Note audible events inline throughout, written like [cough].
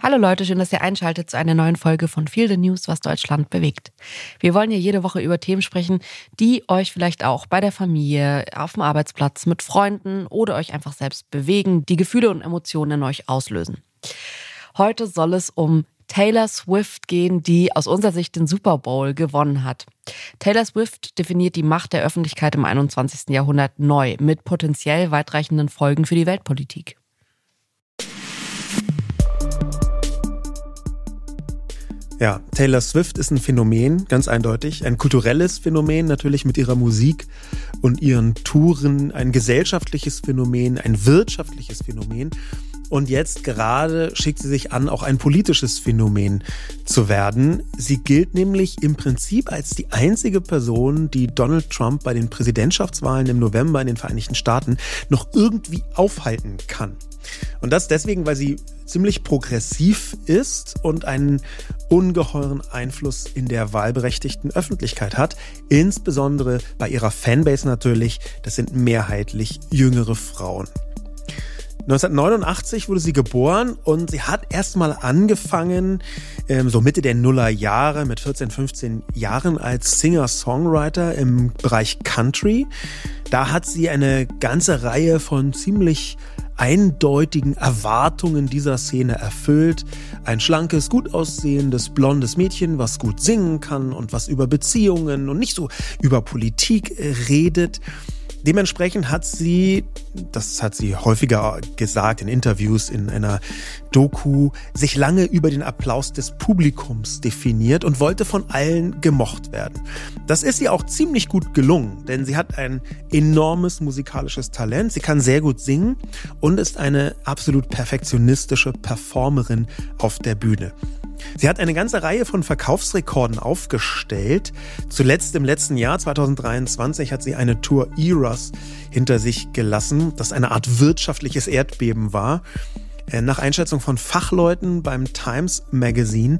Hallo Leute, schön, dass ihr einschaltet zu einer neuen Folge von Feel the News, was Deutschland bewegt. Wir wollen hier jede Woche über Themen sprechen, die euch vielleicht auch bei der Familie, auf dem Arbeitsplatz, mit Freunden oder euch einfach selbst bewegen, die Gefühle und Emotionen in euch auslösen. Heute soll es um Taylor Swift gehen, die aus unserer Sicht den Super Bowl gewonnen hat. Taylor Swift definiert die Macht der Öffentlichkeit im 21. Jahrhundert neu mit potenziell weitreichenden Folgen für die Weltpolitik. Ja, Taylor Swift ist ein Phänomen, ganz eindeutig. Ein kulturelles Phänomen natürlich mit ihrer Musik und ihren Touren, ein gesellschaftliches Phänomen, ein wirtschaftliches Phänomen. Und jetzt gerade schickt sie sich an, auch ein politisches Phänomen zu werden. Sie gilt nämlich im Prinzip als die einzige Person, die Donald Trump bei den Präsidentschaftswahlen im November in den Vereinigten Staaten noch irgendwie aufhalten kann. Und das deswegen, weil sie ziemlich progressiv ist und einen ungeheuren Einfluss in der wahlberechtigten Öffentlichkeit hat. Insbesondere bei ihrer Fanbase natürlich. Das sind mehrheitlich jüngere Frauen. 1989 wurde sie geboren und sie hat erstmal angefangen, ähm, so Mitte der Nuller Jahre, mit 14, 15 Jahren als Singer-Songwriter im Bereich Country. Da hat sie eine ganze Reihe von ziemlich eindeutigen Erwartungen dieser Szene erfüllt. Ein schlankes, gut aussehendes, blondes Mädchen, was gut singen kann und was über Beziehungen und nicht so über Politik redet. Dementsprechend hat sie, das hat sie häufiger gesagt in Interviews, in einer Doku, sich lange über den Applaus des Publikums definiert und wollte von allen gemocht werden. Das ist ihr auch ziemlich gut gelungen, denn sie hat ein enormes musikalisches Talent, sie kann sehr gut singen und ist eine absolut perfektionistische Performerin auf der Bühne. Sie hat eine ganze Reihe von Verkaufsrekorden aufgestellt. Zuletzt im letzten Jahr, 2023, hat sie eine Tour Eras hinter sich gelassen, das eine Art wirtschaftliches Erdbeben war. Äh, nach Einschätzung von Fachleuten beim Times Magazine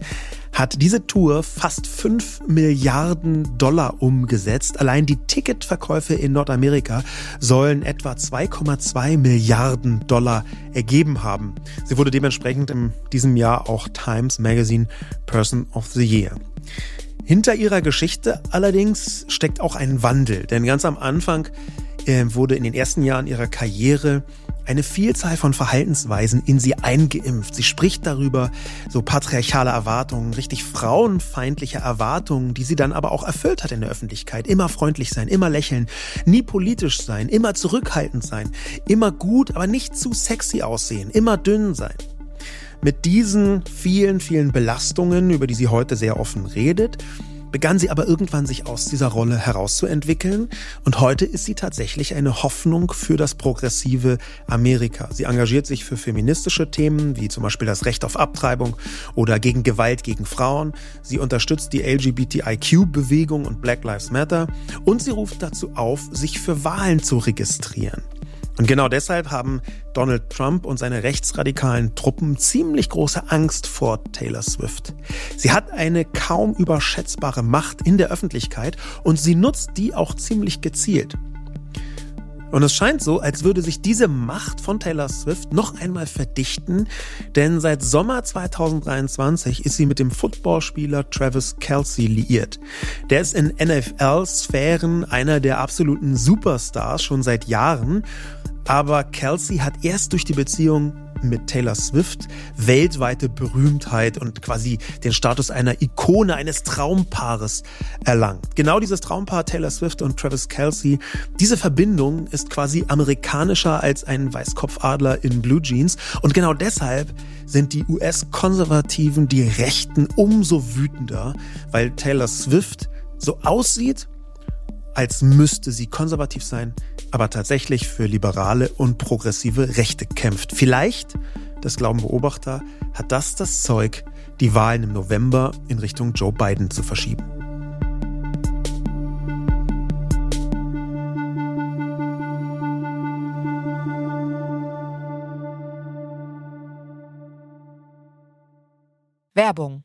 hat diese Tour fast 5 Milliarden Dollar umgesetzt. Allein die Ticketverkäufe in Nordamerika sollen etwa 2,2 Milliarden Dollar ergeben haben. Sie wurde dementsprechend in diesem Jahr auch Times Magazine Person of the Year. Hinter ihrer Geschichte allerdings steckt auch ein Wandel, denn ganz am Anfang äh, wurde in den ersten Jahren ihrer Karriere eine Vielzahl von Verhaltensweisen in sie eingeimpft. Sie spricht darüber, so patriarchale Erwartungen, richtig frauenfeindliche Erwartungen, die sie dann aber auch erfüllt hat in der Öffentlichkeit. Immer freundlich sein, immer lächeln, nie politisch sein, immer zurückhaltend sein, immer gut, aber nicht zu sexy aussehen, immer dünn sein. Mit diesen vielen, vielen Belastungen, über die sie heute sehr offen redet, begann sie aber irgendwann sich aus dieser Rolle herauszuentwickeln und heute ist sie tatsächlich eine Hoffnung für das progressive Amerika. Sie engagiert sich für feministische Themen wie zum Beispiel das Recht auf Abtreibung oder gegen Gewalt gegen Frauen. Sie unterstützt die LGBTIQ-Bewegung und Black Lives Matter und sie ruft dazu auf, sich für Wahlen zu registrieren. Und genau deshalb haben Donald Trump und seine rechtsradikalen Truppen ziemlich große Angst vor Taylor Swift. Sie hat eine kaum überschätzbare Macht in der Öffentlichkeit und sie nutzt die auch ziemlich gezielt. Und es scheint so, als würde sich diese Macht von Taylor Swift noch einmal verdichten, denn seit Sommer 2023 ist sie mit dem Footballspieler Travis Kelsey liiert. Der ist in NFL-Sphären einer der absoluten Superstars schon seit Jahren aber Kelsey hat erst durch die Beziehung mit Taylor Swift weltweite Berühmtheit und quasi den Status einer Ikone, eines Traumpaares erlangt. Genau dieses Traumpaar Taylor Swift und Travis Kelsey, diese Verbindung ist quasi amerikanischer als ein Weißkopfadler in Blue Jeans und genau deshalb sind die US-Konservativen, die Rechten umso wütender, weil Taylor Swift so aussieht, als müsste sie konservativ sein, aber tatsächlich für liberale und progressive Rechte kämpft. Vielleicht, das glauben Beobachter, hat das das Zeug, die Wahlen im November in Richtung Joe Biden zu verschieben. Werbung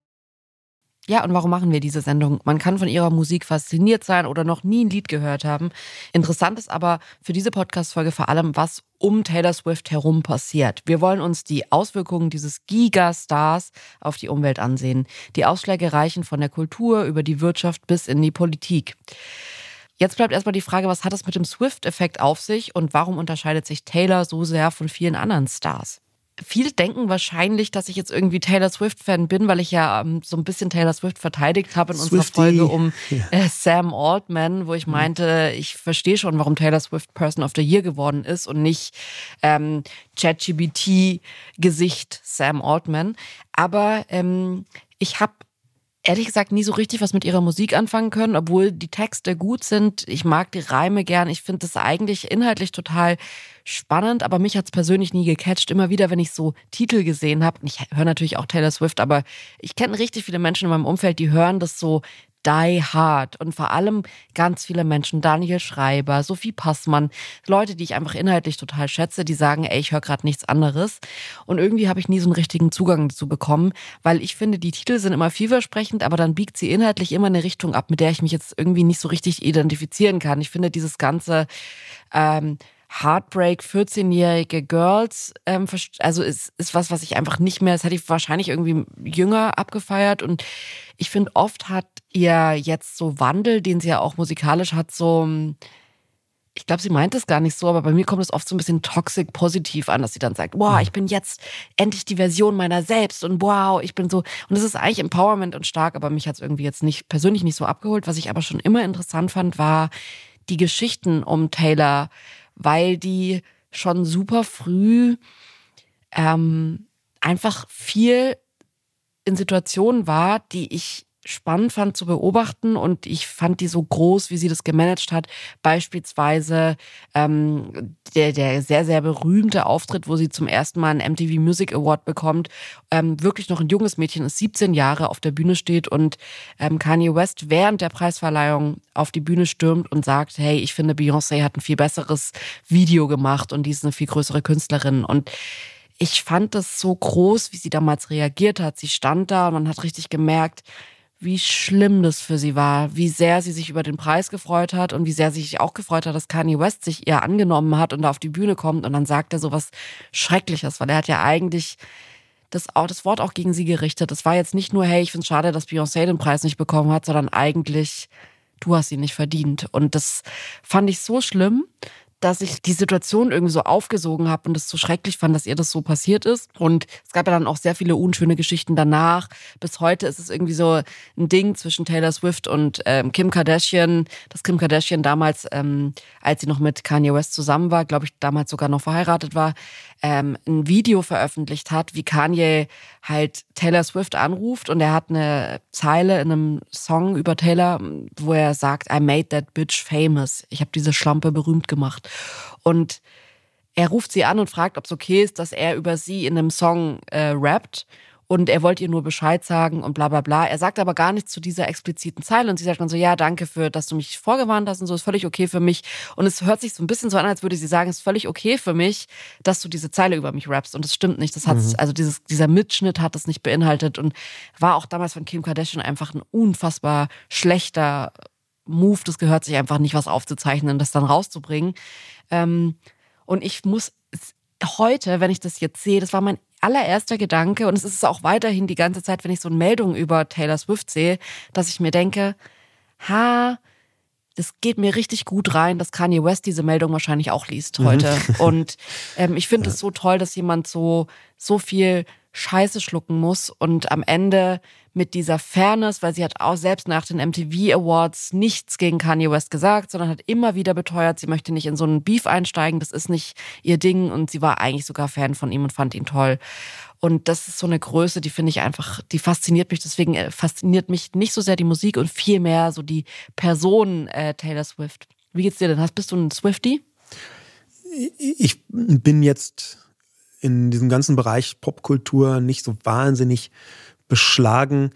Ja, und warum machen wir diese Sendung? Man kann von ihrer Musik fasziniert sein oder noch nie ein Lied gehört haben. Interessant ist aber für diese Podcast-Folge vor allem, was um Taylor Swift herum passiert. Wir wollen uns die Auswirkungen dieses Gigastars auf die Umwelt ansehen. Die Ausschläge reichen von der Kultur über die Wirtschaft bis in die Politik. Jetzt bleibt erstmal die Frage, was hat es mit dem Swift-Effekt auf sich und warum unterscheidet sich Taylor so sehr von vielen anderen Stars? Viele denken wahrscheinlich, dass ich jetzt irgendwie Taylor Swift-Fan bin, weil ich ja ähm, so ein bisschen Taylor Swift verteidigt habe in Swiftie. unserer Folge um äh, Sam Altman, wo ich mhm. meinte, ich verstehe schon, warum Taylor Swift Person of the Year geworden ist und nicht ähm, ChatGBT-Gesicht Sam Altman. Aber ähm, ich habe ehrlich gesagt nie so richtig was mit ihrer Musik anfangen können, obwohl die Texte gut sind. Ich mag die Reime gern. Ich finde das eigentlich inhaltlich total spannend, aber mich hat es persönlich nie gecatcht. Immer wieder, wenn ich so Titel gesehen habe, ich höre natürlich auch Taylor Swift, aber ich kenne richtig viele Menschen in meinem Umfeld, die hören das so Die Hard und vor allem ganz viele Menschen, Daniel Schreiber, Sophie Passmann, Leute, die ich einfach inhaltlich total schätze, die sagen, ey, ich höre gerade nichts anderes. Und irgendwie habe ich nie so einen richtigen Zugang dazu bekommen, weil ich finde, die Titel sind immer vielversprechend, aber dann biegt sie inhaltlich immer eine Richtung ab, mit der ich mich jetzt irgendwie nicht so richtig identifizieren kann. Ich finde dieses ganze ähm, Heartbreak 14-jährige Girls, ähm, also ist, ist was, was ich einfach nicht mehr, das hätte ich wahrscheinlich irgendwie jünger abgefeiert. Und ich finde, oft hat ihr jetzt so Wandel, den sie ja auch musikalisch hat, so, ich glaube, sie meint es gar nicht so, aber bei mir kommt es oft so ein bisschen toxic positiv an, dass sie dann sagt, wow, ich bin jetzt endlich die Version meiner selbst und wow, ich bin so, und es ist eigentlich Empowerment und stark, aber mich hat es irgendwie jetzt nicht, persönlich nicht so abgeholt. Was ich aber schon immer interessant fand, war die Geschichten um Taylor, weil die schon super früh ähm, einfach viel in Situationen war, die ich spannend fand zu beobachten und ich fand die so groß, wie sie das gemanagt hat. Beispielsweise ähm, der, der sehr, sehr berühmte Auftritt, wo sie zum ersten Mal einen MTV Music Award bekommt. Ähm, wirklich noch ein junges Mädchen ist 17 Jahre auf der Bühne steht und ähm, Kanye West während der Preisverleihung auf die Bühne stürmt und sagt, hey, ich finde Beyoncé hat ein viel besseres Video gemacht und die ist eine viel größere Künstlerin und ich fand das so groß, wie sie damals reagiert hat. Sie stand da und man hat richtig gemerkt, wie schlimm das für sie war, wie sehr sie sich über den Preis gefreut hat und wie sehr sie sich auch gefreut hat, dass Kanye West sich ihr angenommen hat und da auf die Bühne kommt und dann sagt er so was Schreckliches, weil er hat ja eigentlich das, das Wort auch gegen sie gerichtet. Das war jetzt nicht nur, hey, ich finde es schade, dass Beyoncé den Preis nicht bekommen hat, sondern eigentlich, du hast ihn nicht verdient. Und das fand ich so schlimm dass ich die Situation irgendwie so aufgesogen habe und es so schrecklich fand, dass ihr das so passiert ist. Und es gab ja dann auch sehr viele unschöne Geschichten danach. Bis heute ist es irgendwie so ein Ding zwischen Taylor Swift und ähm, Kim Kardashian, dass Kim Kardashian damals, ähm, als sie noch mit Kanye West zusammen war, glaube ich, damals sogar noch verheiratet war, ähm, ein Video veröffentlicht hat, wie Kanye halt Taylor Swift anruft und er hat eine Zeile in einem Song über Taylor, wo er sagt, I made that bitch famous. Ich habe diese Schlampe berühmt gemacht. Und er ruft sie an und fragt, ob es okay ist, dass er über sie in einem Song äh, rappt und er wollte ihr nur Bescheid sagen und bla bla bla. Er sagt aber gar nichts zu dieser expliziten Zeile und sie sagt dann so, ja, danke für, dass du mich vorgewarnt hast und so, ist völlig okay für mich. Und es hört sich so ein bisschen so an, als würde sie sagen, es ist völlig okay für mich, dass du diese Zeile über mich rappst und das stimmt nicht. Das hat, mhm. also dieses, dieser Mitschnitt hat das nicht beinhaltet und war auch damals von Kim Kardashian einfach ein unfassbar schlechter Move. Das gehört sich einfach nicht, was aufzuzeichnen, das dann rauszubringen. Ähm, und ich muss heute, wenn ich das jetzt sehe, das war mein allererster Gedanke, und es ist auch weiterhin die ganze Zeit, wenn ich so eine Meldung über Taylor Swift sehe, dass ich mir denke, ha, das geht mir richtig gut rein, dass Kanye West diese Meldung wahrscheinlich auch liest mhm. heute. Mhm. [laughs] Und ähm, ich finde es so toll, dass jemand so, so viel Scheiße schlucken muss und am Ende mit dieser Fairness, weil sie hat auch selbst nach den MTV Awards nichts gegen Kanye West gesagt, sondern hat immer wieder beteuert, sie möchte nicht in so einen Beef einsteigen, das ist nicht ihr Ding und sie war eigentlich sogar Fan von ihm und fand ihn toll. Und das ist so eine Größe, die finde ich einfach, die fasziniert mich. Deswegen äh, fasziniert mich nicht so sehr die Musik und viel mehr so die Person äh, Taylor Swift. Wie geht's dir denn? Hast bist du ein Swifty? Ich bin jetzt in diesem ganzen Bereich Popkultur nicht so wahnsinnig beschlagen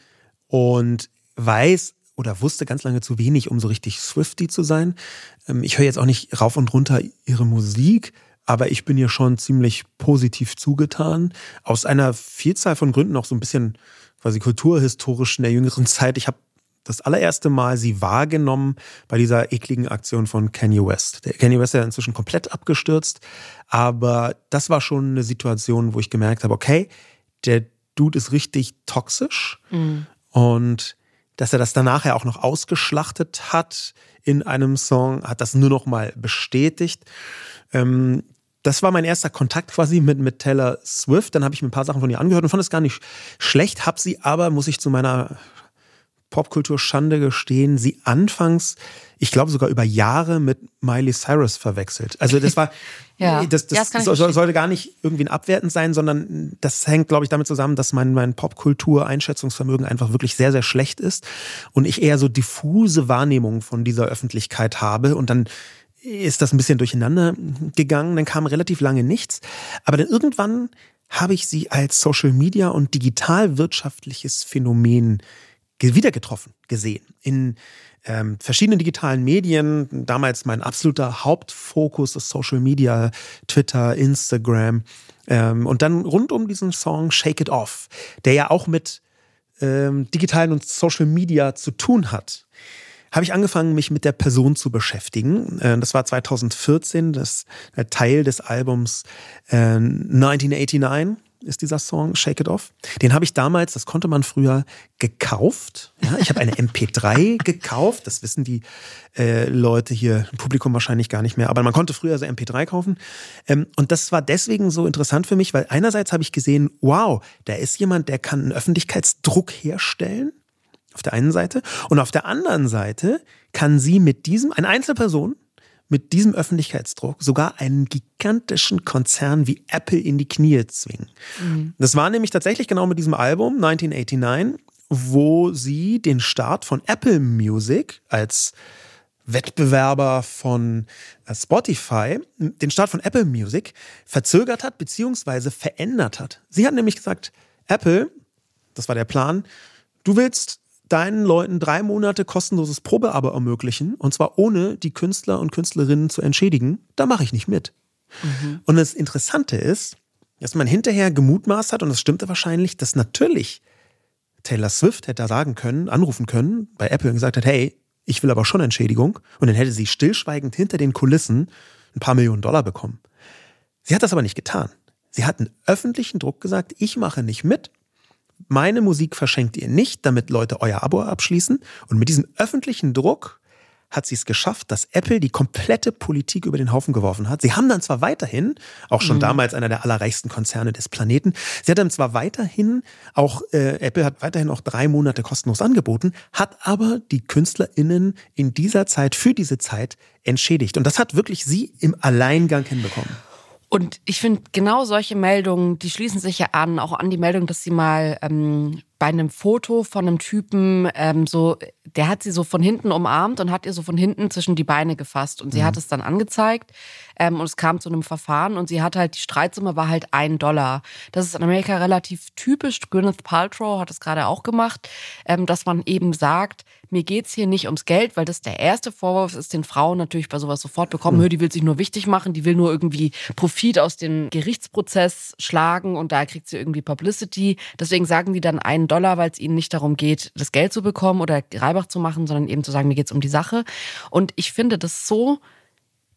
und weiß oder wusste ganz lange zu wenig, um so richtig Swifty zu sein. Ähm, ich höre jetzt auch nicht rauf und runter ihre Musik, aber ich bin ihr schon ziemlich positiv zugetan. Aus einer Vielzahl von Gründen auch so ein bisschen quasi kulturhistorisch in der jüngeren [laughs] Zeit. Ich habe das allererste Mal sie wahrgenommen bei dieser ekligen Aktion von Kanye West. Der Kanye West ist ja inzwischen komplett abgestürzt, aber das war schon eine Situation, wo ich gemerkt habe, okay, der Dude ist richtig toxisch mhm. und dass er das danach ja auch noch ausgeschlachtet hat in einem Song, hat das nur noch mal bestätigt. Ähm, das war mein erster Kontakt quasi mit, mit Taylor Swift. Dann habe ich mir ein paar Sachen von ihr angehört und fand es gar nicht schlecht, habe sie aber, muss ich zu meiner Popkultur-Schande gestehen, sie anfangs, ich glaube sogar über Jahre mit Miley Cyrus verwechselt. Also das war, [laughs] ja. das, das, ja, das sollte gar nicht irgendwie ein abwertend sein, sondern das hängt, glaube ich, damit zusammen, dass mein, mein Popkultur-Einschätzungsvermögen einfach wirklich sehr, sehr schlecht ist und ich eher so diffuse Wahrnehmungen von dieser Öffentlichkeit habe und dann ist das ein bisschen durcheinander gegangen, dann kam relativ lange nichts, aber dann irgendwann habe ich sie als Social Media und digitalwirtschaftliches Phänomen wieder getroffen, gesehen. In ähm, verschiedenen digitalen Medien, damals mein absoluter Hauptfokus ist Social Media, Twitter, Instagram. Ähm, und dann rund um diesen Song Shake It Off, der ja auch mit ähm, digitalen und Social Media zu tun hat, habe ich angefangen, mich mit der Person zu beschäftigen. Äh, das war 2014, das Teil des Albums äh, 1989 ist dieser Song Shake It Off. Den habe ich damals, das konnte man früher, gekauft. Ja, ich habe eine [laughs] MP3 gekauft. Das wissen die äh, Leute hier im Publikum wahrscheinlich gar nicht mehr. Aber man konnte früher so MP3 kaufen. Ähm, und das war deswegen so interessant für mich, weil einerseits habe ich gesehen, wow, da ist jemand, der kann einen Öffentlichkeitsdruck herstellen. Auf der einen Seite. Und auf der anderen Seite kann sie mit diesem, eine Einzelperson, mit diesem Öffentlichkeitsdruck sogar einen gigantischen Konzern wie Apple in die Knie zwingen. Mhm. Das war nämlich tatsächlich genau mit diesem Album 1989, wo sie den Start von Apple Music als Wettbewerber von äh, Spotify, den Start von Apple Music verzögert hat bzw. verändert hat. Sie hat nämlich gesagt, Apple, das war der Plan, du willst deinen Leuten drei Monate kostenloses Probeabo ermöglichen, und zwar ohne die Künstler und Künstlerinnen zu entschädigen, da mache ich nicht mit. Mhm. Und das Interessante ist, dass man hinterher gemutmaßt hat, und das stimmte wahrscheinlich, dass natürlich Taylor Swift hätte da sagen können, anrufen können bei Apple und gesagt hat, hey, ich will aber schon Entschädigung. Und dann hätte sie stillschweigend hinter den Kulissen ein paar Millionen Dollar bekommen. Sie hat das aber nicht getan. Sie hat einen öffentlichen Druck gesagt, ich mache nicht mit. Meine Musik verschenkt ihr nicht, damit Leute euer Abo abschließen. Und mit diesem öffentlichen Druck hat sie es geschafft, dass Apple die komplette Politik über den Haufen geworfen hat. Sie haben dann zwar weiterhin, auch schon mhm. damals einer der allerreichsten Konzerne des Planeten, sie hat dann zwar weiterhin auch, äh, Apple hat weiterhin auch drei Monate kostenlos angeboten, hat aber die KünstlerInnen in dieser Zeit, für diese Zeit entschädigt. Und das hat wirklich sie im Alleingang hinbekommen. Und ich finde, genau solche Meldungen, die schließen sich ja an, auch an die Meldung, dass sie mal ähm, bei einem Foto von einem Typen ähm, so, der hat sie so von hinten umarmt und hat ihr so von hinten zwischen die Beine gefasst. Und sie mhm. hat es dann angezeigt ähm, und es kam zu einem Verfahren und sie hat halt, die Streitsumme war halt ein Dollar. Das ist in Amerika relativ typisch. Gwyneth Paltrow hat es gerade auch gemacht, ähm, dass man eben sagt, mir geht's hier nicht ums Geld, weil das der erste Vorwurf ist, den Frauen natürlich bei sowas sofort bekommen. Mhm. Die will sich nur wichtig machen, die will nur irgendwie Profit aus dem Gerichtsprozess schlagen und da kriegt sie irgendwie Publicity. Deswegen sagen die dann einen Dollar, weil es ihnen nicht darum geht, das Geld zu bekommen oder Reibach zu machen, sondern eben zu sagen, mir geht's um die Sache. Und ich finde das so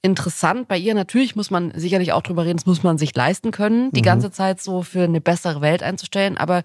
interessant bei ihr. Natürlich muss man sicherlich auch drüber reden, das muss man sich leisten können, die mhm. ganze Zeit so für eine bessere Welt einzustellen. Aber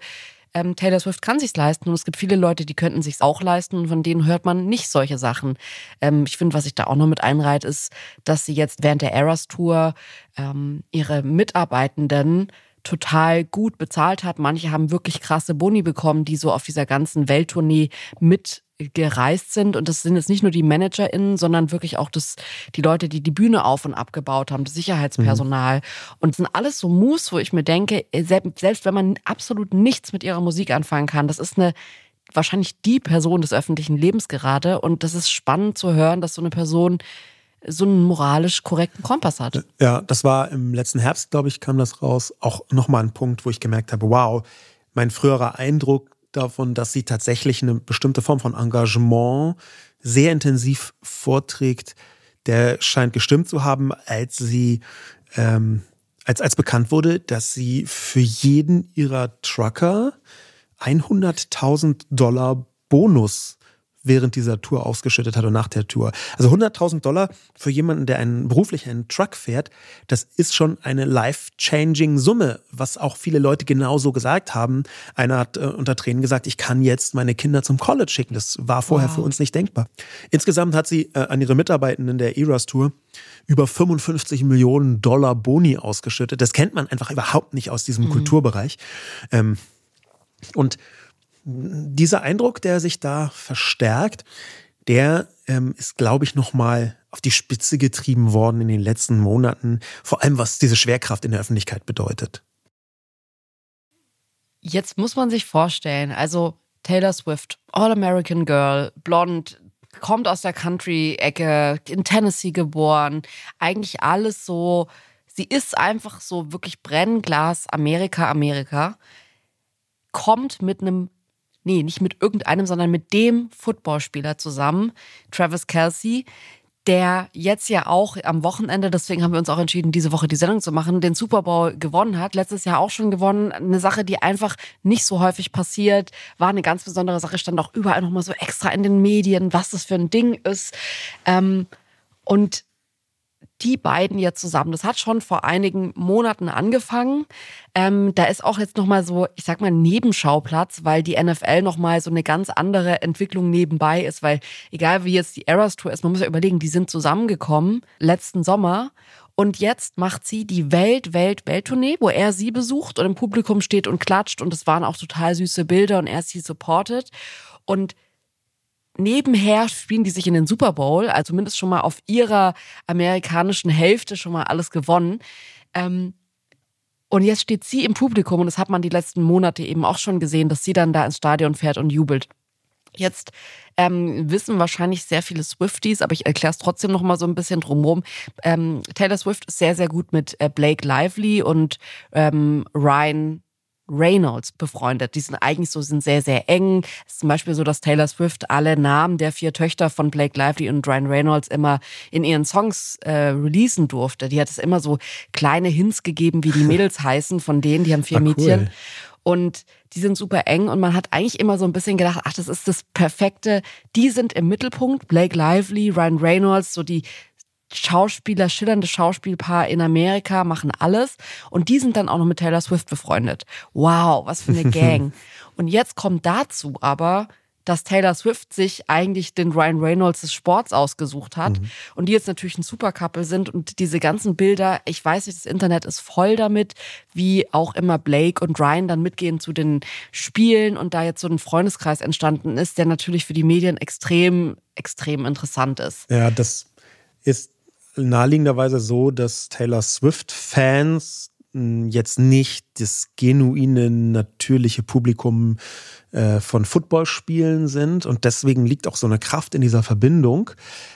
ähm, Taylor Swift kann sich's leisten und es gibt viele Leute, die könnten sich's auch leisten und von denen hört man nicht solche Sachen. Ähm, ich finde, was ich da auch noch mit einreiht, ist, dass sie jetzt während der Eras Tour ähm, ihre Mitarbeitenden total gut bezahlt hat. Manche haben wirklich krasse Boni bekommen, die so auf dieser ganzen Welttournee mit gereist sind. Und das sind jetzt nicht nur die ManagerInnen, sondern wirklich auch das, die Leute, die die Bühne auf und abgebaut haben, das Sicherheitspersonal. Mhm. Und es sind alles so Moves, wo ich mir denke, selbst wenn man absolut nichts mit ihrer Musik anfangen kann, das ist eine wahrscheinlich die Person des öffentlichen Lebens gerade. Und das ist spannend zu hören, dass so eine Person so einen moralisch korrekten Kompass hat. Ja, das war im letzten Herbst, glaube ich, kam das raus. Auch nochmal ein Punkt, wo ich gemerkt habe, wow, mein früherer Eindruck davon, dass sie tatsächlich eine bestimmte Form von Engagement sehr intensiv vorträgt, der scheint gestimmt zu haben, als sie, ähm, als, als bekannt wurde, dass sie für jeden ihrer Trucker 100.000 Dollar Bonus während dieser Tour ausgeschüttet hat und nach der Tour. Also 100.000 Dollar für jemanden, der einen beruflichen Truck fährt, das ist schon eine life-changing Summe, was auch viele Leute genauso gesagt haben. Einer hat äh, unter Tränen gesagt, ich kann jetzt meine Kinder zum College schicken. Das war vorher wow. für uns nicht denkbar. Insgesamt hat sie äh, an ihre Mitarbeitenden der Eras Tour über 55 Millionen Dollar Boni ausgeschüttet. Das kennt man einfach überhaupt nicht aus diesem mhm. Kulturbereich. Ähm, und dieser Eindruck, der sich da verstärkt, der ähm, ist, glaube ich, nochmal auf die Spitze getrieben worden in den letzten Monaten, vor allem was diese Schwerkraft in der Öffentlichkeit bedeutet. Jetzt muss man sich vorstellen, also Taylor Swift, All-American Girl, blond, kommt aus der Country-Ecke, in Tennessee geboren, eigentlich alles so, sie ist einfach so wirklich Brennglas Amerika, Amerika, kommt mit einem nee, nicht mit irgendeinem, sondern mit dem Footballspieler zusammen, Travis Kelsey, der jetzt ja auch am Wochenende, deswegen haben wir uns auch entschieden, diese Woche die Sendung zu machen, den Super Bowl gewonnen hat. Letztes Jahr auch schon gewonnen. Eine Sache, die einfach nicht so häufig passiert, war eine ganz besondere Sache, stand auch überall nochmal so extra in den Medien, was das für ein Ding ist. Ähm, und die beiden jetzt zusammen. Das hat schon vor einigen Monaten angefangen. Ähm, da ist auch jetzt nochmal so, ich sag mal, Nebenschauplatz, weil die NFL nochmal so eine ganz andere Entwicklung nebenbei ist, weil egal wie jetzt die Eras Tour ist, man muss ja überlegen, die sind zusammengekommen letzten Sommer und jetzt macht sie die Welt, Welt, Welttournee, wo er sie besucht und im Publikum steht und klatscht und es waren auch total süße Bilder und er sie supportet. Und nebenher spielen die sich in den Super Bowl, also zumindest schon mal auf ihrer amerikanischen Hälfte schon mal alles gewonnen. Ähm, und jetzt steht sie im Publikum und das hat man die letzten Monate eben auch schon gesehen, dass sie dann da ins Stadion fährt und jubelt. Jetzt ähm, wissen wahrscheinlich sehr viele Swifties, aber ich erkläre es trotzdem noch mal so ein bisschen drumherum. Ähm, Taylor Swift ist sehr, sehr gut mit äh, Blake Lively und ähm, Ryan Reynolds befreundet. Die sind eigentlich so, sind sehr, sehr eng. Es ist zum Beispiel so, dass Taylor Swift alle Namen der vier Töchter von Blake Lively und Ryan Reynolds immer in ihren Songs äh, releasen durfte. Die hat es immer so kleine Hints gegeben, wie die Mädels [laughs] heißen von denen. Die haben vier ah, cool. Mädchen. Und die sind super eng und man hat eigentlich immer so ein bisschen gedacht, ach, das ist das Perfekte. Die sind im Mittelpunkt. Blake Lively, Ryan Reynolds, so die Schauspieler, schillernde Schauspielpaar in Amerika, machen alles. Und die sind dann auch noch mit Taylor Swift befreundet. Wow, was für eine [laughs] Gang. und jetzt kommt dazu aber, dass Taylor Swift sich eigentlich den Ryan Reynolds des Sports ausgesucht hat mhm. und die jetzt natürlich ein Supercouple sind und diese ganzen Bilder, ich weiß nicht, das Internet ist voll damit, wie auch immer Blake und Ryan dann mitgehen zu den Spielen und da jetzt so ein Freundeskreis entstanden ist, der natürlich für die Medien extrem, extrem interessant ist. Ja, das ist naheliegenderweise so, dass Taylor Swift-Fans hm, jetzt nicht das genuine, natürliche Publikum äh, von Footballspielen sind. Und deswegen liegt auch so eine Kraft in dieser Verbindung.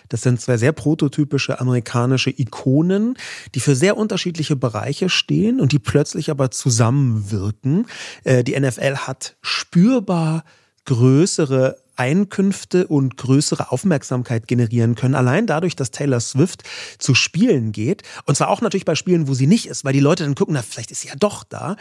Das sind zwei sehr prototypische amerikanische Ikonen, die für sehr unterschiedliche Bereiche stehen und die plötzlich aber zusammenwirken. Äh, die NFL hat spürbar größere Einkünfte und größere Aufmerksamkeit generieren können, allein dadurch, dass Taylor Swift zu Spielen geht. Und zwar auch natürlich bei Spielen, wo sie nicht ist, weil die Leute dann gucken, na, vielleicht ist sie ja doch da.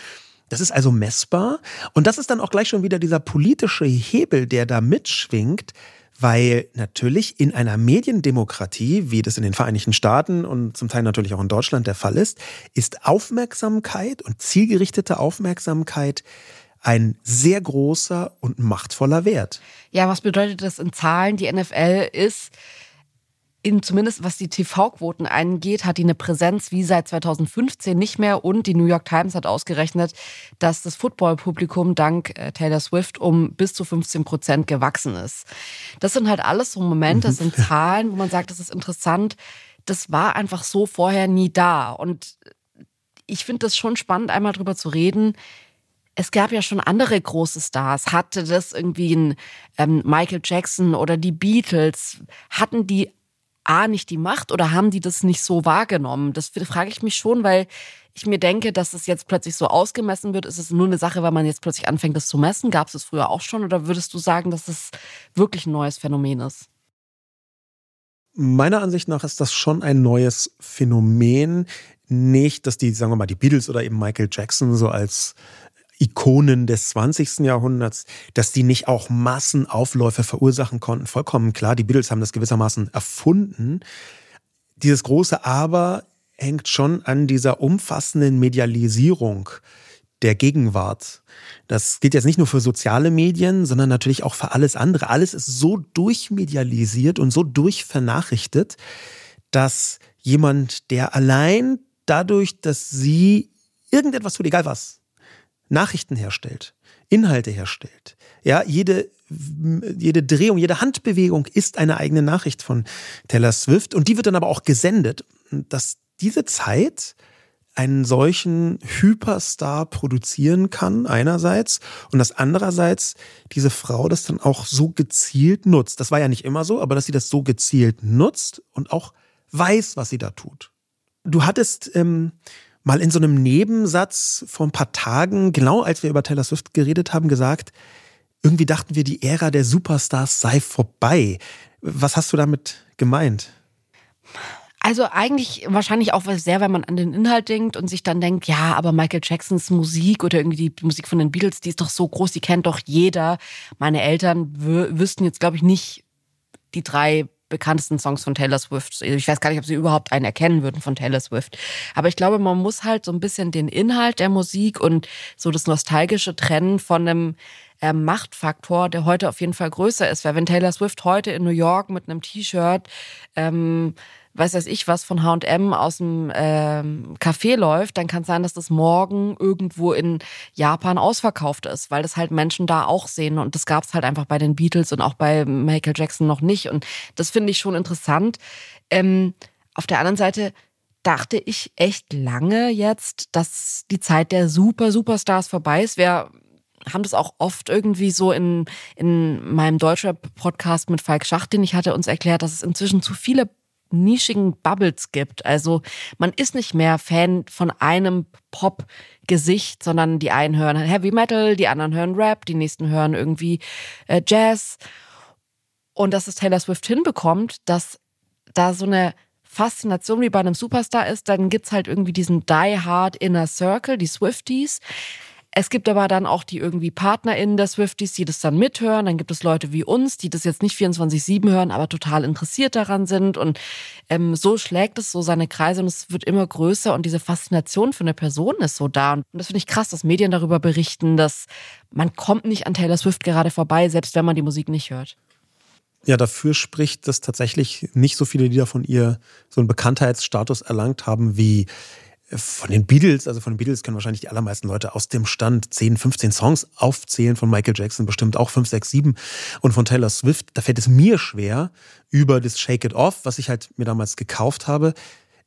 Das ist also messbar. Und das ist dann auch gleich schon wieder dieser politische Hebel, der da mitschwingt, weil natürlich in einer Mediendemokratie, wie das in den Vereinigten Staaten und zum Teil natürlich auch in Deutschland der Fall ist, ist Aufmerksamkeit und zielgerichtete Aufmerksamkeit ein sehr großer und machtvoller Wert. Ja, was bedeutet das in Zahlen? Die NFL ist in, zumindest was die TV-Quoten angeht, hat die eine Präsenz wie seit 2015 nicht mehr. Und die New York Times hat ausgerechnet, dass das Football-Publikum dank äh, Taylor Swift um bis zu 15 Prozent gewachsen ist. Das sind halt alles so Momente, das sind mhm. [laughs] Zahlen, wo man sagt, das ist interessant. Das war einfach so vorher nie da. Und ich finde das schon spannend, einmal drüber zu reden, es gab ja schon andere große Stars. Hatte das irgendwie ein ähm, Michael Jackson oder die Beatles? Hatten die A nicht die Macht oder haben die das nicht so wahrgenommen? Das frage ich mich schon, weil ich mir denke, dass es jetzt plötzlich so ausgemessen wird. Ist es nur eine Sache, weil man jetzt plötzlich anfängt, das zu messen? Gab es es früher auch schon? Oder würdest du sagen, dass es wirklich ein neues Phänomen ist? Meiner Ansicht nach ist das schon ein neues Phänomen. Nicht, dass die, sagen wir mal, die Beatles oder eben Michael Jackson so als Ikonen des 20. Jahrhunderts, dass die nicht auch Massenaufläufe verursachen konnten. Vollkommen klar, die Beatles haben das gewissermaßen erfunden. Dieses große Aber hängt schon an dieser umfassenden Medialisierung der Gegenwart. Das gilt jetzt nicht nur für soziale Medien, sondern natürlich auch für alles andere. Alles ist so durchmedialisiert und so durchvernachrichtet, dass jemand, der allein dadurch, dass sie irgendetwas tut, egal was, Nachrichten herstellt, Inhalte herstellt. Ja, jede, jede Drehung, jede Handbewegung ist eine eigene Nachricht von Taylor Swift und die wird dann aber auch gesendet. Dass diese Zeit einen solchen Hyperstar produzieren kann, einerseits, und dass andererseits diese Frau das dann auch so gezielt nutzt. Das war ja nicht immer so, aber dass sie das so gezielt nutzt und auch weiß, was sie da tut. Du hattest ähm, mal in so einem Nebensatz vor ein paar Tagen, genau als wir über Taylor Swift geredet haben, gesagt, irgendwie dachten wir, die Ära der Superstars sei vorbei. Was hast du damit gemeint? Also eigentlich wahrscheinlich auch sehr, wenn man an den Inhalt denkt und sich dann denkt, ja, aber Michael Jacksons Musik oder irgendwie die Musik von den Beatles, die ist doch so groß, die kennt doch jeder. Meine Eltern wüssten jetzt, glaube ich, nicht die drei bekanntesten Songs von Taylor Swift. Ich weiß gar nicht, ob sie überhaupt einen erkennen würden von Taylor Swift. Aber ich glaube, man muss halt so ein bisschen den Inhalt der Musik und so das Nostalgische trennen von einem äh, Machtfaktor, der heute auf jeden Fall größer ist. Weil wenn Taylor Swift heute in New York mit einem T-Shirt ähm, weiß weiß ich was von H&M aus dem ähm, Café läuft, dann kann es sein, dass das morgen irgendwo in Japan ausverkauft ist, weil das halt Menschen da auch sehen und das gab es halt einfach bei den Beatles und auch bei Michael Jackson noch nicht und das finde ich schon interessant. Ähm, auf der anderen Seite dachte ich echt lange jetzt, dass die Zeit der super Superstars vorbei ist. Wir haben das auch oft irgendwie so in, in meinem deutscher Podcast mit Falk Schacht, den ich hatte, uns erklärt, dass es inzwischen zu viele nischigen Bubbles gibt. Also man ist nicht mehr Fan von einem Pop Gesicht, sondern die einen hören Heavy Metal, die anderen hören Rap, die nächsten hören irgendwie äh, Jazz. Und dass es Taylor Swift hinbekommt, dass da so eine Faszination wie bei einem Superstar ist, dann gibt's halt irgendwie diesen Die Hard Inner Circle, die Swifties. Es gibt aber dann auch die irgendwie PartnerInnen der Swifties, die das dann mithören. Dann gibt es Leute wie uns, die das jetzt nicht 24-7 hören, aber total interessiert daran sind. Und ähm, so schlägt es so seine Kreise und es wird immer größer und diese Faszination für eine Person ist so da. Und das finde ich krass, dass Medien darüber berichten, dass man kommt nicht an Taylor Swift gerade vorbei, selbst wenn man die Musik nicht hört. Ja, dafür spricht, dass tatsächlich nicht so viele Lieder von ihr so einen Bekanntheitsstatus erlangt haben wie von den Beatles, also von den Beatles können wahrscheinlich die allermeisten Leute aus dem Stand 10, 15 Songs aufzählen, von Michael Jackson bestimmt auch 5, 6, 7 und von Taylor Swift, da fällt es mir schwer, über das Shake It Off, was ich halt mir damals gekauft habe,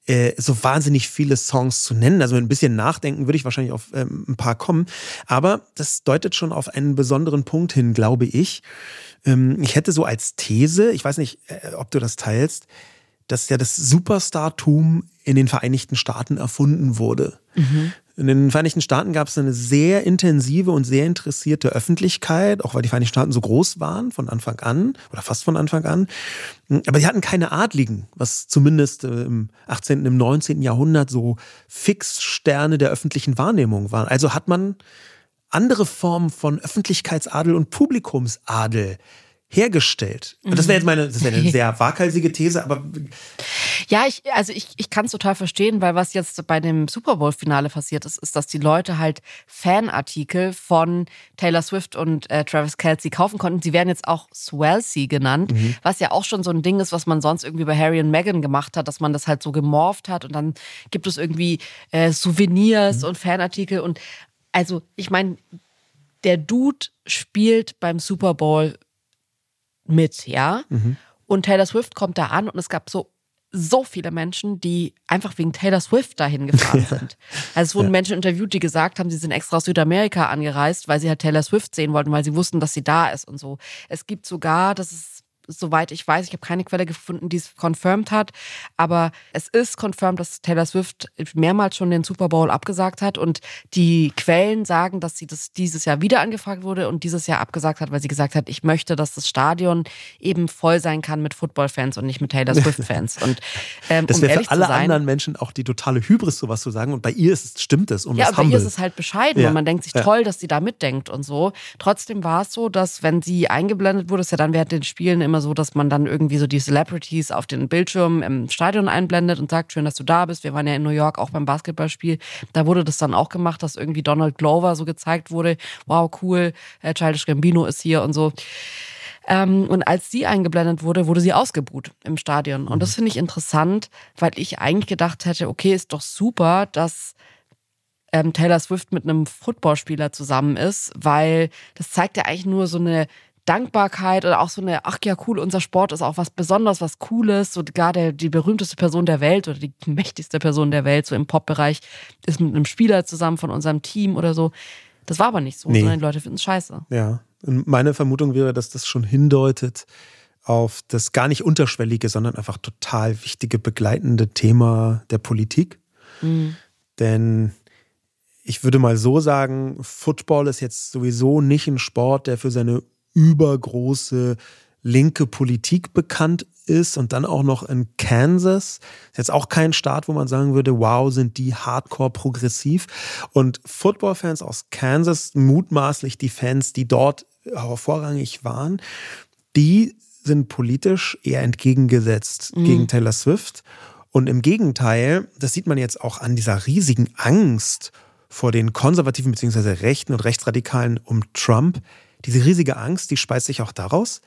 äh, so wahnsinnig viele Songs zu nennen. Also mit ein bisschen Nachdenken würde ich wahrscheinlich auf ähm, ein paar kommen. Aber das deutet schon auf einen besonderen Punkt hin, glaube ich. Ähm, ich hätte so als These, ich weiß nicht, äh, ob du das teilst, dass ja das Superstartum in den Vereinigten Staaten erfunden wurde. Mhm. In den Vereinigten Staaten gab es eine sehr intensive und sehr interessierte Öffentlichkeit, auch weil die Vereinigten Staaten so groß waren von Anfang an oder fast von Anfang an. Aber die hatten keine Adligen, was zumindest äh, im 18., im 19. Jahrhundert so Fixsterne der öffentlichen Wahrnehmung waren. Also hat man andere Formen von Öffentlichkeitsadel und Publikumsadel hergestellt. Und das wäre jetzt meine, das wäre eine sehr waghalsige These, aber. Ja, ich, also ich, ich kann es total verstehen, weil was jetzt bei dem Super Bowl-Finale passiert ist, ist, dass die Leute halt Fanartikel von Taylor Swift und äh, Travis Kelsey kaufen konnten. Sie werden jetzt auch Swelsey genannt, mhm. was ja auch schon so ein Ding ist, was man sonst irgendwie bei Harry und Meghan gemacht hat, dass man das halt so gemorpht hat und dann gibt es irgendwie äh, Souvenirs mhm. und Fanartikel und also ich meine, der Dude spielt beim Super Bowl mit, ja. Mhm. Und Taylor Swift kommt da an und es gab so so viele Menschen, die einfach wegen Taylor Swift dahin gefahren [laughs] sind. Also es wurden ja. Menschen interviewt, die gesagt haben, sie sind extra aus Südamerika angereist, weil sie halt Taylor Swift sehen wollten, weil sie wussten, dass sie da ist und so. Es gibt sogar, das ist soweit ich weiß, ich habe keine Quelle gefunden, die es confirmed hat, aber es ist confirmed, dass Taylor Swift mehrmals schon den Super Bowl abgesagt hat und die Quellen sagen, dass sie das dieses Jahr wieder angefragt wurde und dieses Jahr abgesagt hat, weil sie gesagt hat, ich möchte, dass das Stadion eben voll sein kann mit Football-Fans und nicht mit Taylor [laughs] Swift-Fans. Und ähm, das wäre um für alle sein, anderen Menschen auch die totale Hybris, sowas zu sagen. Und bei ihr ist es, stimmt es. Und ja, bei ihr ist es halt bescheiden ja. und man denkt sich toll, dass sie da mitdenkt und so. Trotzdem war es so, dass wenn sie eingeblendet wurde, ist ja dann während den Spielen immer so, dass man dann irgendwie so die Celebrities auf den Bildschirm im Stadion einblendet und sagt, schön, dass du da bist. Wir waren ja in New York auch beim Basketballspiel. Da wurde das dann auch gemacht, dass irgendwie Donald Glover so gezeigt wurde. Wow, cool, äh, Childish Gambino ist hier und so. Ähm, und als sie eingeblendet wurde, wurde sie ausgebuht im Stadion. Und das mhm. finde ich interessant, weil ich eigentlich gedacht hätte, okay, ist doch super, dass ähm, Taylor Swift mit einem Footballspieler zusammen ist, weil das zeigt ja eigentlich nur so eine Dankbarkeit oder auch so eine, ach ja, cool, unser Sport ist auch was Besonderes, was Cooles. So gar der, die berühmteste Person der Welt oder die [laughs] mächtigste Person der Welt, so im Pop-Bereich, ist mit einem Spieler zusammen von unserem Team oder so. Das war aber nicht so, nee. sondern die Leute finden es scheiße. Ja. Und meine Vermutung wäre, dass das schon hindeutet auf das gar nicht unterschwellige, sondern einfach total wichtige begleitende Thema der Politik. Mhm. Denn ich würde mal so sagen, Football ist jetzt sowieso nicht ein Sport, der für seine übergroße linke Politik bekannt ist und dann auch noch in Kansas. Ist jetzt auch kein Staat, wo man sagen würde, wow, sind die hardcore progressiv. Und Footballfans aus Kansas, mutmaßlich die Fans, die dort vorrangig waren, die sind politisch eher entgegengesetzt mhm. gegen Taylor Swift. Und im Gegenteil, das sieht man jetzt auch an dieser riesigen Angst vor den Konservativen bzw. Rechten und Rechtsradikalen um Trump diese riesige Angst, die speist sich auch daraus,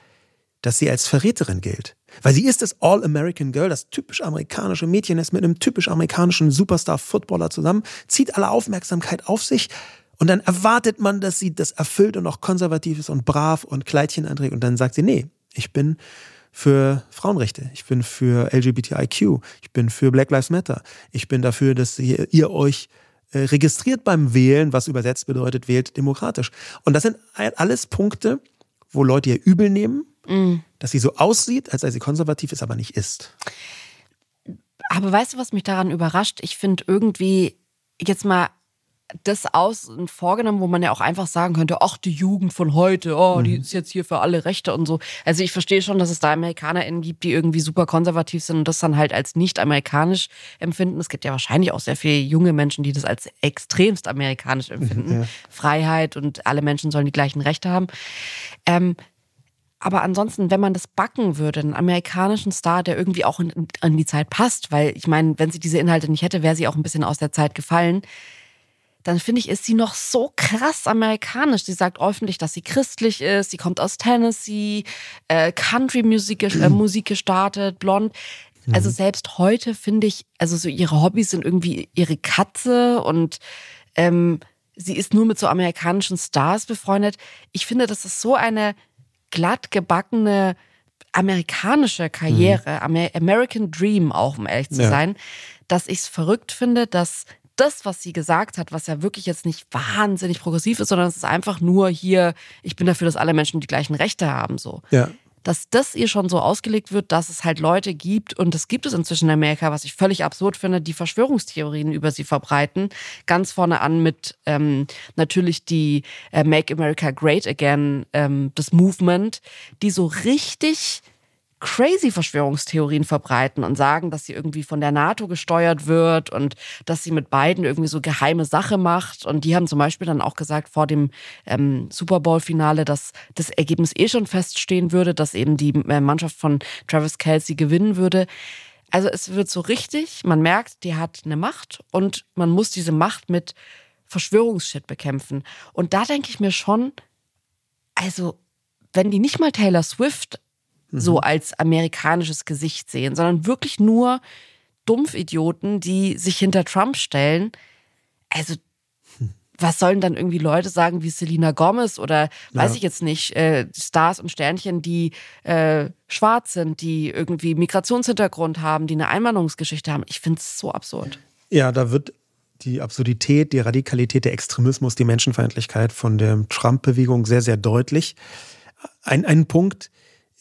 dass sie als Verräterin gilt. Weil sie ist das All-American Girl, das typisch amerikanische Mädchen ist mit einem typisch amerikanischen Superstar-Footballer zusammen, zieht alle Aufmerksamkeit auf sich und dann erwartet man, dass sie das erfüllt und auch konservativ ist und brav und Kleidchen anträgt und dann sagt sie, nee, ich bin für Frauenrechte, ich bin für LGBTIQ, ich bin für Black Lives Matter, ich bin dafür, dass ihr, ihr euch registriert beim Wählen, was übersetzt bedeutet, wählt demokratisch. Und das sind alles Punkte, wo Leute ihr übel nehmen, mm. dass sie so aussieht, als sei sie konservativ ist, aber nicht ist. Aber weißt du, was mich daran überrascht? Ich finde irgendwie jetzt mal das aus und vorgenommen, wo man ja auch einfach sagen könnte, ach, die Jugend von heute, oh, die ist jetzt hier für alle Rechte und so. Also ich verstehe schon, dass es da AmerikanerInnen gibt, die irgendwie super konservativ sind und das dann halt als nicht amerikanisch empfinden. Es gibt ja wahrscheinlich auch sehr viele junge Menschen, die das als extremst amerikanisch [laughs] empfinden. Ja. Freiheit und alle Menschen sollen die gleichen Rechte haben. Ähm, aber ansonsten, wenn man das backen würde, einen amerikanischen Star, der irgendwie auch in, in die Zeit passt, weil ich meine, wenn sie diese Inhalte nicht hätte, wäre sie auch ein bisschen aus der Zeit gefallen dann finde ich, ist sie noch so krass amerikanisch. Sie sagt öffentlich, dass sie christlich ist, sie kommt aus Tennessee, äh, Country-Musik äh, Musik gestartet, blond. Also mhm. selbst heute finde ich, also so ihre Hobbys sind irgendwie ihre Katze und ähm, sie ist nur mit so amerikanischen Stars befreundet. Ich finde, das ist so eine glatt gebackene amerikanische Karriere, mhm. American Dream auch, um ehrlich zu ja. sein, dass ich es verrückt finde, dass das, was sie gesagt hat, was ja wirklich jetzt nicht wahnsinnig progressiv ist, sondern es ist einfach nur hier, ich bin dafür, dass alle Menschen die gleichen Rechte haben, so. Ja. Dass das ihr schon so ausgelegt wird, dass es halt Leute gibt, und das gibt es inzwischen in Amerika, was ich völlig absurd finde, die Verschwörungstheorien über sie verbreiten. Ganz vorne an mit ähm, natürlich die äh, Make America Great Again, ähm, das Movement, die so richtig crazy Verschwörungstheorien verbreiten und sagen, dass sie irgendwie von der NATO gesteuert wird und dass sie mit beiden irgendwie so geheime Sache macht. Und die haben zum Beispiel dann auch gesagt vor dem ähm, Super Bowl-Finale, dass das Ergebnis eh schon feststehen würde, dass eben die äh, Mannschaft von Travis Kelsey gewinnen würde. Also es wird so richtig, man merkt, die hat eine Macht und man muss diese Macht mit Verschwörungsshit bekämpfen. Und da denke ich mir schon, also wenn die nicht mal Taylor Swift so mhm. als amerikanisches Gesicht sehen, sondern wirklich nur Dumpfidioten, die sich hinter Trump stellen. Also, was sollen dann irgendwie Leute sagen wie Selena Gomez oder weiß ja. ich jetzt nicht, äh, Stars und Sternchen, die äh, schwarz sind, die irgendwie Migrationshintergrund haben, die eine Einwanderungsgeschichte haben. Ich finde es so absurd. Ja, da wird die Absurdität, die Radikalität, der Extremismus, die Menschenfeindlichkeit von der Trump-Bewegung sehr, sehr deutlich. Ein, ein Punkt,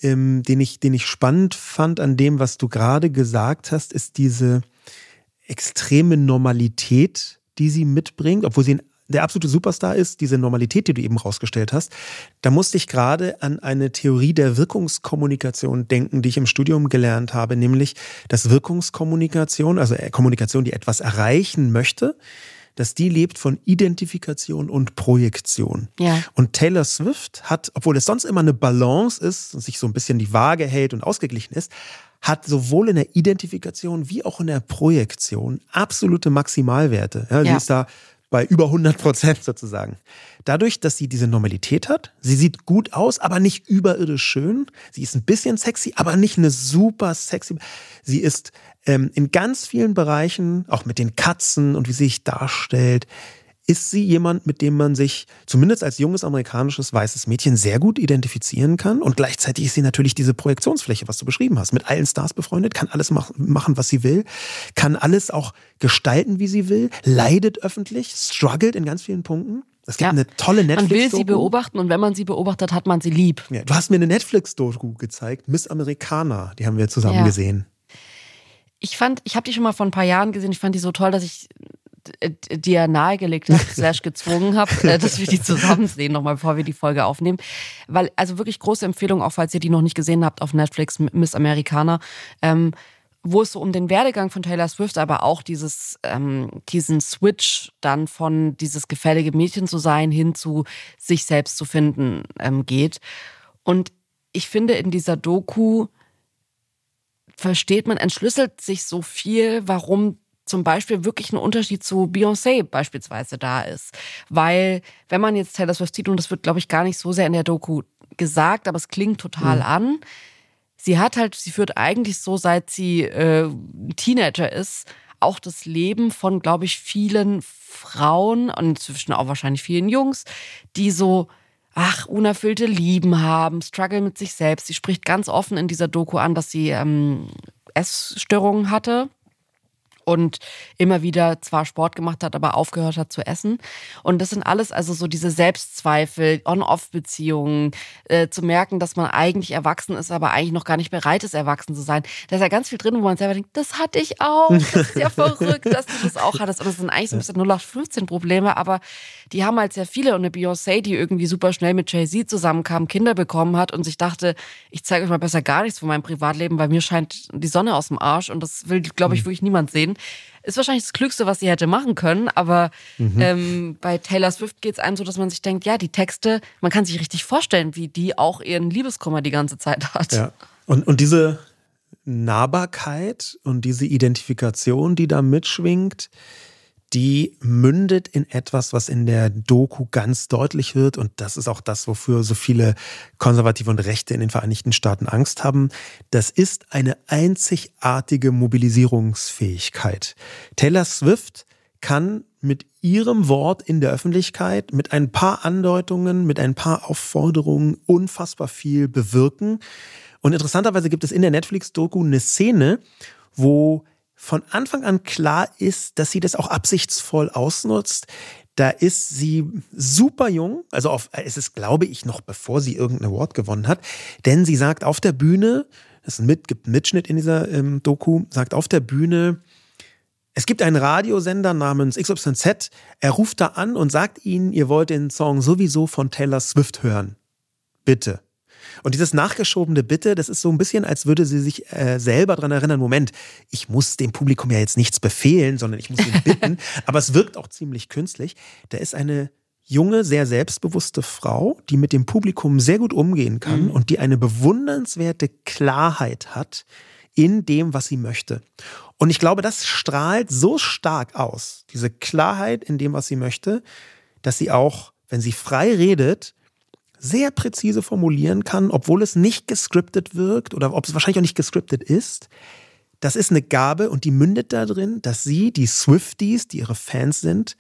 ähm, den, ich, den ich spannend fand an dem, was du gerade gesagt hast, ist diese extreme Normalität, die sie mitbringt, obwohl sie der absolute Superstar ist, diese Normalität, die du eben rausgestellt hast. Da musste ich gerade an eine Theorie der Wirkungskommunikation denken, die ich im Studium gelernt habe, nämlich, dass Wirkungskommunikation, also Kommunikation, die etwas erreichen möchte, dass die lebt von Identifikation und Projektion. Ja. Und Taylor Swift hat, obwohl es sonst immer eine Balance ist und sich so ein bisschen die Waage hält und ausgeglichen ist, hat sowohl in der Identifikation wie auch in der Projektion absolute Maximalwerte. Ja, ja. Sie ist da bei über 100 Prozent sozusagen. Dadurch, dass sie diese Normalität hat, sie sieht gut aus, aber nicht überirdisch schön. Sie ist ein bisschen sexy, aber nicht eine super sexy. Sie ist ähm, in ganz vielen Bereichen, auch mit den Katzen und wie sie sich darstellt, ist sie jemand, mit dem man sich zumindest als junges amerikanisches weißes Mädchen sehr gut identifizieren kann. Und gleichzeitig ist sie natürlich diese Projektionsfläche, was du beschrieben hast, mit allen Stars befreundet, kann alles machen, was sie will, kann alles auch gestalten, wie sie will, leidet öffentlich, struggelt in ganz vielen Punkten. Es gibt ja. eine tolle Netflix. Man will sie beobachten und wenn man sie beobachtet, hat man sie lieb. Ja, du hast mir eine Netflix-Doku gezeigt, Miss Americana, die haben wir zusammen ja. gesehen. Ich fand, ich habe die schon mal vor ein paar Jahren gesehen. Ich fand die so toll, dass ich dir nahegelegt habe, slash gezwungen habe, äh, dass wir die zusammen sehen, nochmal bevor wir die Folge aufnehmen. Weil, also wirklich große Empfehlung, auch falls ihr die noch nicht gesehen habt auf Netflix, Miss Americana. Ähm, wo es so um den Werdegang von Taylor Swift, aber auch dieses, ähm, diesen Switch dann von dieses gefällige Mädchen zu sein hin zu sich selbst zu finden ähm, geht. Und ich finde, in dieser Doku versteht man, entschlüsselt sich so viel, warum zum Beispiel wirklich ein Unterschied zu Beyoncé beispielsweise da ist. Weil, wenn man jetzt Taylor Swift sieht, und das wird, glaube ich, gar nicht so sehr in der Doku gesagt, aber es klingt total mhm. an. Sie hat halt, sie führt eigentlich so, seit sie äh, Teenager ist, auch das Leben von, glaube ich, vielen Frauen und inzwischen auch wahrscheinlich vielen Jungs, die so, ach, unerfüllte Lieben haben, Struggle mit sich selbst. Sie spricht ganz offen in dieser Doku an, dass sie ähm, Essstörungen hatte und immer wieder zwar Sport gemacht hat, aber aufgehört hat zu essen. Und das sind alles also so diese Selbstzweifel, On-Off-Beziehungen, äh, zu merken, dass man eigentlich erwachsen ist, aber eigentlich noch gar nicht bereit ist, erwachsen zu sein. Da ist ja ganz viel drin, wo man selber denkt, das hatte ich auch. Das ist ja [laughs] verrückt, dass du das auch hattest. Und das sind eigentlich so ein bisschen 0815 Probleme, aber die haben halt sehr viele. Und eine Beyoncé, die irgendwie super schnell mit Jay-Z zusammenkam, Kinder bekommen hat und sich dachte, ich zeige euch mal besser gar nichts von meinem Privatleben, weil mir scheint die Sonne aus dem Arsch und das will, glaube ich, mhm. wirklich niemand sehen. Ist wahrscheinlich das Klügste, was sie hätte machen können, aber mhm. ähm, bei Taylor Swift geht es einem so, dass man sich denkt, ja, die Texte, man kann sich richtig vorstellen, wie die auch ihren Liebeskummer die ganze Zeit hat. Ja. Und, und diese Nahbarkeit und diese Identifikation, die da mitschwingt, die mündet in etwas, was in der Doku ganz deutlich wird. Und das ist auch das, wofür so viele Konservative und Rechte in den Vereinigten Staaten Angst haben. Das ist eine einzigartige Mobilisierungsfähigkeit. Taylor Swift kann mit ihrem Wort in der Öffentlichkeit, mit ein paar Andeutungen, mit ein paar Aufforderungen unfassbar viel bewirken. Und interessanterweise gibt es in der Netflix-Doku eine Szene, wo von Anfang an klar ist, dass sie das auch absichtsvoll ausnutzt. Da ist sie super jung, also auf, es ist, glaube ich, noch bevor sie irgendein Award gewonnen hat, denn sie sagt auf der Bühne, ein Mit, gibt einen Mitschnitt in dieser ähm, Doku, sagt auf der Bühne, es gibt einen Radiosender namens XYZ, er ruft da an und sagt ihnen, ihr wollt den Song sowieso von Taylor Swift hören. Bitte. Und dieses nachgeschobene Bitte, das ist so ein bisschen, als würde sie sich äh, selber daran erinnern, Moment, ich muss dem Publikum ja jetzt nichts befehlen, sondern ich muss ihn [laughs] bitten. Aber es wirkt auch ziemlich künstlich. Da ist eine junge, sehr selbstbewusste Frau, die mit dem Publikum sehr gut umgehen kann mhm. und die eine bewundernswerte Klarheit hat in dem, was sie möchte. Und ich glaube, das strahlt so stark aus, diese Klarheit in dem, was sie möchte, dass sie auch, wenn sie frei redet, sehr präzise formulieren kann, obwohl es nicht gescriptet wirkt oder ob es wahrscheinlich auch nicht gescriptet ist. Das ist eine Gabe und die mündet darin, dass sie, die Swifties, die ihre Fans sind,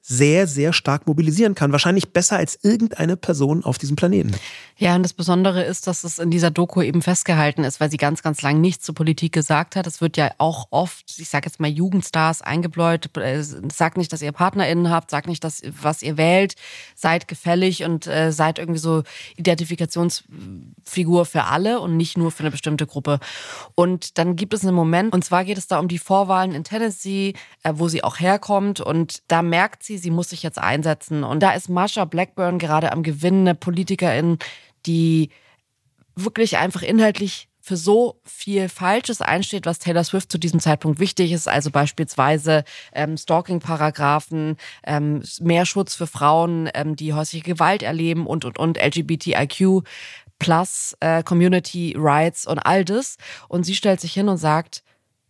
sehr, sehr stark mobilisieren kann. Wahrscheinlich besser als irgendeine Person auf diesem Planeten. Ja, und das Besondere ist, dass es in dieser Doku eben festgehalten ist, weil sie ganz, ganz lang nichts zur Politik gesagt hat. Es wird ja auch oft, ich sage jetzt mal Jugendstars eingebläut, äh, sagt nicht, dass ihr PartnerInnen habt, sagt nicht, dass, was ihr wählt, seid gefällig und äh, seid irgendwie so Identifikationsfigur für alle und nicht nur für eine bestimmte Gruppe. Und dann gibt es einen Moment, und zwar geht es da um die Vorwahlen in Tennessee, äh, wo sie auch herkommt und da merkt sie, sie muss sich jetzt einsetzen. Und da ist Marsha Blackburn gerade am Gewinnen, eine Politikerin, die wirklich einfach inhaltlich für so viel Falsches einsteht, was Taylor Swift zu diesem Zeitpunkt wichtig ist, also beispielsweise ähm, Stalking-Paragraphen, ähm, mehr Schutz für Frauen, ähm, die häusliche Gewalt erleben und und und LGBTIQ plus äh, Community Rights und all das. Und sie stellt sich hin und sagt,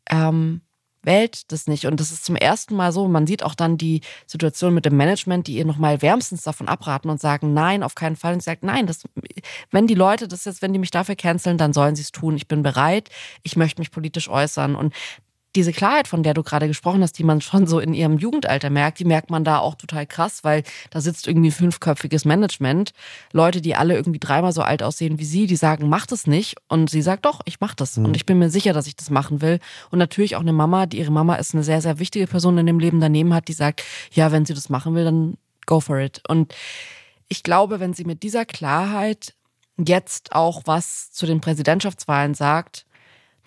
ähm, wählt das nicht. Und das ist zum ersten Mal so. Man sieht auch dann die Situation mit dem Management, die ihr nochmal wärmstens davon abraten und sagen, nein, auf keinen Fall. Und sie sagt, nein, das, wenn die Leute das jetzt, wenn die mich dafür canceln, dann sollen sie es tun. Ich bin bereit. Ich möchte mich politisch äußern. Und diese Klarheit, von der du gerade gesprochen hast, die man schon so in ihrem Jugendalter merkt, die merkt man da auch total krass, weil da sitzt irgendwie fünfköpfiges Management, Leute, die alle irgendwie dreimal so alt aussehen wie sie, die sagen, mach das nicht. Und sie sagt, doch, ich mach das. Mhm. Und ich bin mir sicher, dass ich das machen will. Und natürlich auch eine Mama, die ihre Mama ist eine sehr, sehr wichtige Person in dem Leben daneben hat, die sagt, ja, wenn sie das machen will, dann go for it. Und ich glaube, wenn sie mit dieser Klarheit jetzt auch was zu den Präsidentschaftswahlen sagt,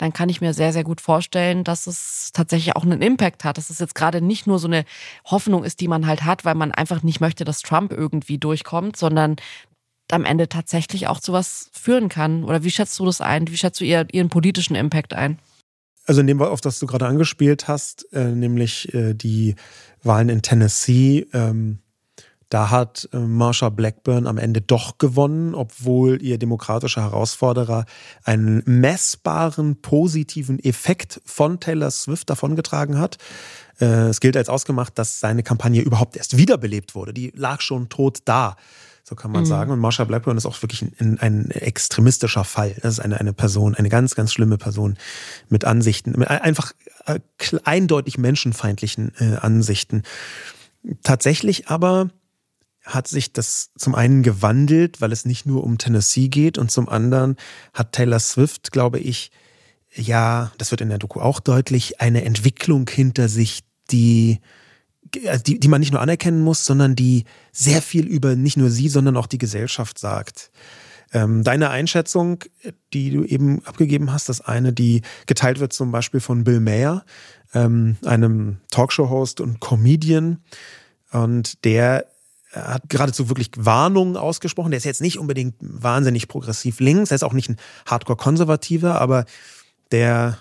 dann kann ich mir sehr, sehr gut vorstellen, dass es tatsächlich auch einen Impact hat. Dass es jetzt gerade nicht nur so eine Hoffnung ist, die man halt hat, weil man einfach nicht möchte, dass Trump irgendwie durchkommt, sondern am Ende tatsächlich auch zu was führen kann. Oder wie schätzt du das ein? Wie schätzt du ihren, politischen Impact ein? Also in dem, auf das du gerade angespielt hast, äh, nämlich äh, die Wahlen in Tennessee, ähm, da hat äh, Marsha Blackburn am Ende doch gewonnen, obwohl ihr demokratischer Herausforderer einen messbaren positiven Effekt von Taylor Swift davongetragen hat. Äh, es gilt als ausgemacht, dass seine Kampagne überhaupt erst wiederbelebt wurde. Die lag schon tot da, so kann man mhm. sagen. Und Marsha Blackburn ist auch wirklich ein, ein, extremistischer Fall. Das ist eine, eine Person, eine ganz, ganz schlimme Person mit Ansichten, mit einfach äh, eindeutig menschenfeindlichen äh, Ansichten. Tatsächlich aber hat sich das zum einen gewandelt, weil es nicht nur um Tennessee geht und zum anderen hat Taylor Swift, glaube ich, ja, das wird in der Doku auch deutlich, eine Entwicklung hinter sich, die, die, die man nicht nur anerkennen muss, sondern die sehr viel über nicht nur sie, sondern auch die Gesellschaft sagt. Ähm, deine Einschätzung, die du eben abgegeben hast, das eine, die geteilt wird zum Beispiel von Bill Mayer, ähm, einem Talkshow-Host und Comedian. Und der hat geradezu wirklich Warnungen ausgesprochen. Der ist jetzt nicht unbedingt wahnsinnig progressiv links, er ist auch nicht ein Hardcore-Konservativer, aber der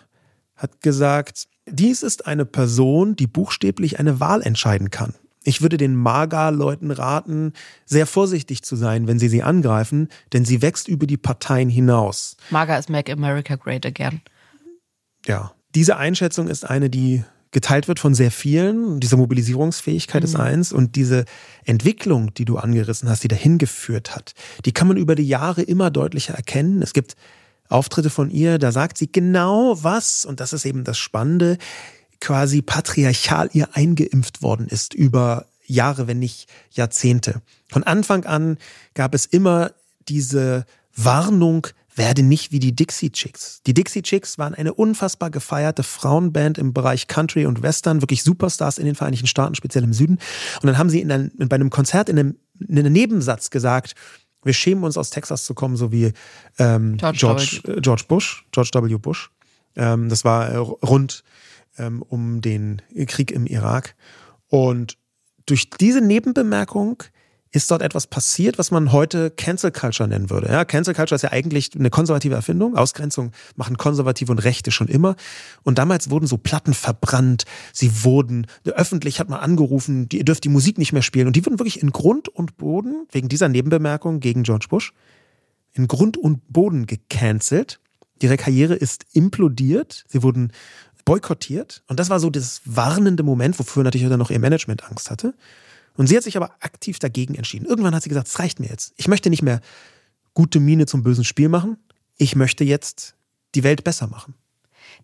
hat gesagt, dies ist eine Person, die buchstäblich eine Wahl entscheiden kann. Ich würde den MAGA-Leuten raten, sehr vorsichtig zu sein, wenn sie sie angreifen, denn sie wächst über die Parteien hinaus. MAGA ist Make America Great Again. Ja, diese Einschätzung ist eine, die geteilt wird von sehr vielen. Diese Mobilisierungsfähigkeit mhm. ist eins und diese Entwicklung, die du angerissen hast, die dahin geführt hat, die kann man über die Jahre immer deutlicher erkennen. Es gibt Auftritte von ihr, da sagt sie genau was, und das ist eben das Spannende, quasi patriarchal ihr eingeimpft worden ist über Jahre, wenn nicht Jahrzehnte. Von Anfang an gab es immer diese Warnung, werde nicht wie die Dixie Chicks. Die Dixie Chicks waren eine unfassbar gefeierte Frauenband im Bereich Country und Western, wirklich Superstars in den Vereinigten Staaten, speziell im Süden. Und dann haben sie in einem, bei einem Konzert in einem, in einem Nebensatz gesagt, wir schämen uns aus Texas zu kommen, so wie ähm, George, George, äh, George, Bush, George W. Bush. Ähm, das war äh, rund ähm, um den Krieg im Irak. Und durch diese Nebenbemerkung ist dort etwas passiert, was man heute Cancel Culture nennen würde. Ja, Cancel Culture ist ja eigentlich eine konservative Erfindung. Ausgrenzung machen Konservative und Rechte schon immer. Und damals wurden so Platten verbrannt. Sie wurden, öffentlich hat man angerufen, ihr dürft die Musik nicht mehr spielen. Und die wurden wirklich in Grund und Boden, wegen dieser Nebenbemerkung gegen George Bush, in Grund und Boden gecancelt. Ihre Karriere ist implodiert. Sie wurden boykottiert. Und das war so das warnende Moment, wofür natürlich dann noch ihr Management Angst hatte. Und sie hat sich aber aktiv dagegen entschieden. Irgendwann hat sie gesagt, es reicht mir jetzt. Ich möchte nicht mehr gute Miene zum bösen Spiel machen. Ich möchte jetzt die Welt besser machen.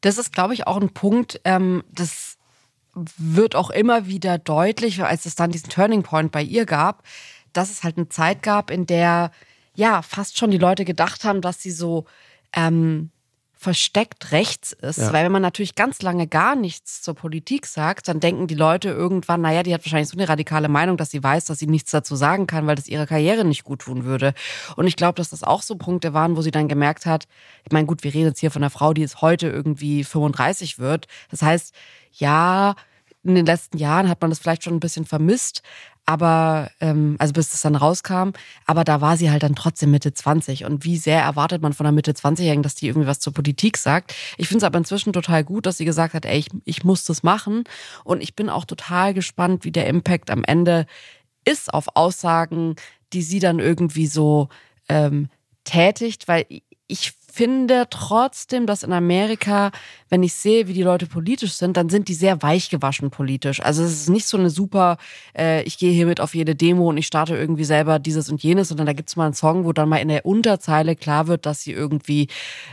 Das ist, glaube ich, auch ein Punkt, ähm, das wird auch immer wieder deutlich, als es dann diesen Turning Point bei ihr gab, dass es halt eine Zeit gab, in der ja fast schon die Leute gedacht haben, dass sie so ähm, versteckt rechts ist. Ja. Weil wenn man natürlich ganz lange gar nichts zur Politik sagt, dann denken die Leute irgendwann, naja, die hat wahrscheinlich so eine radikale Meinung, dass sie weiß, dass sie nichts dazu sagen kann, weil das ihre Karriere nicht gut tun würde. Und ich glaube, dass das auch so Punkte waren, wo sie dann gemerkt hat, ich meine, gut, wir reden jetzt hier von einer Frau, die jetzt heute irgendwie 35 wird. Das heißt, ja, in den letzten Jahren hat man das vielleicht schon ein bisschen vermisst, aber ähm, also bis das dann rauskam, aber da war sie halt dann trotzdem Mitte 20 und wie sehr erwartet man von einer Mitte 20-Jährigen, dass die irgendwie was zur Politik sagt. Ich finde es aber inzwischen total gut, dass sie gesagt hat, ey, ich, ich muss das machen. Und ich bin auch total gespannt, wie der Impact am Ende ist auf Aussagen, die sie dann irgendwie so ähm, tätigt, weil ich finde trotzdem, dass in Amerika, wenn ich sehe, wie die Leute politisch sind, dann sind die sehr weichgewaschen politisch. Also es ist nicht so eine super, äh, ich gehe hier mit auf jede Demo und ich starte irgendwie selber dieses und jenes, sondern da gibt es mal einen Song, wo dann mal in der Unterzeile klar wird, dass sie irgendwie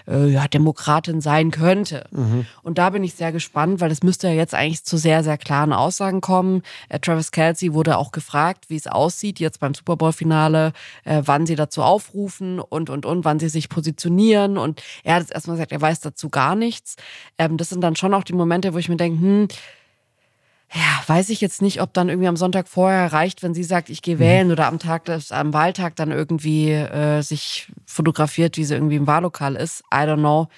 äh, ja, Demokratin sein könnte. Mhm. Und da bin ich sehr gespannt, weil es müsste ja jetzt eigentlich zu sehr, sehr klaren Aussagen kommen. Äh, Travis Kelsey wurde auch gefragt, wie es aussieht jetzt beim Super Bowl-Finale, äh, wann sie dazu aufrufen und, und, und, wann sie sich positionieren und er hat jetzt erstmal gesagt, er weiß dazu gar nichts. Ähm, das sind dann schon auch die Momente, wo ich mir denke, hm, ja, weiß ich jetzt nicht, ob dann irgendwie am Sonntag vorher reicht, wenn sie sagt, ich gehe mhm. wählen mhm. oder am Tag, am Wahltag dann irgendwie äh, sich fotografiert, wie sie irgendwie im Wahllokal ist. I don't know.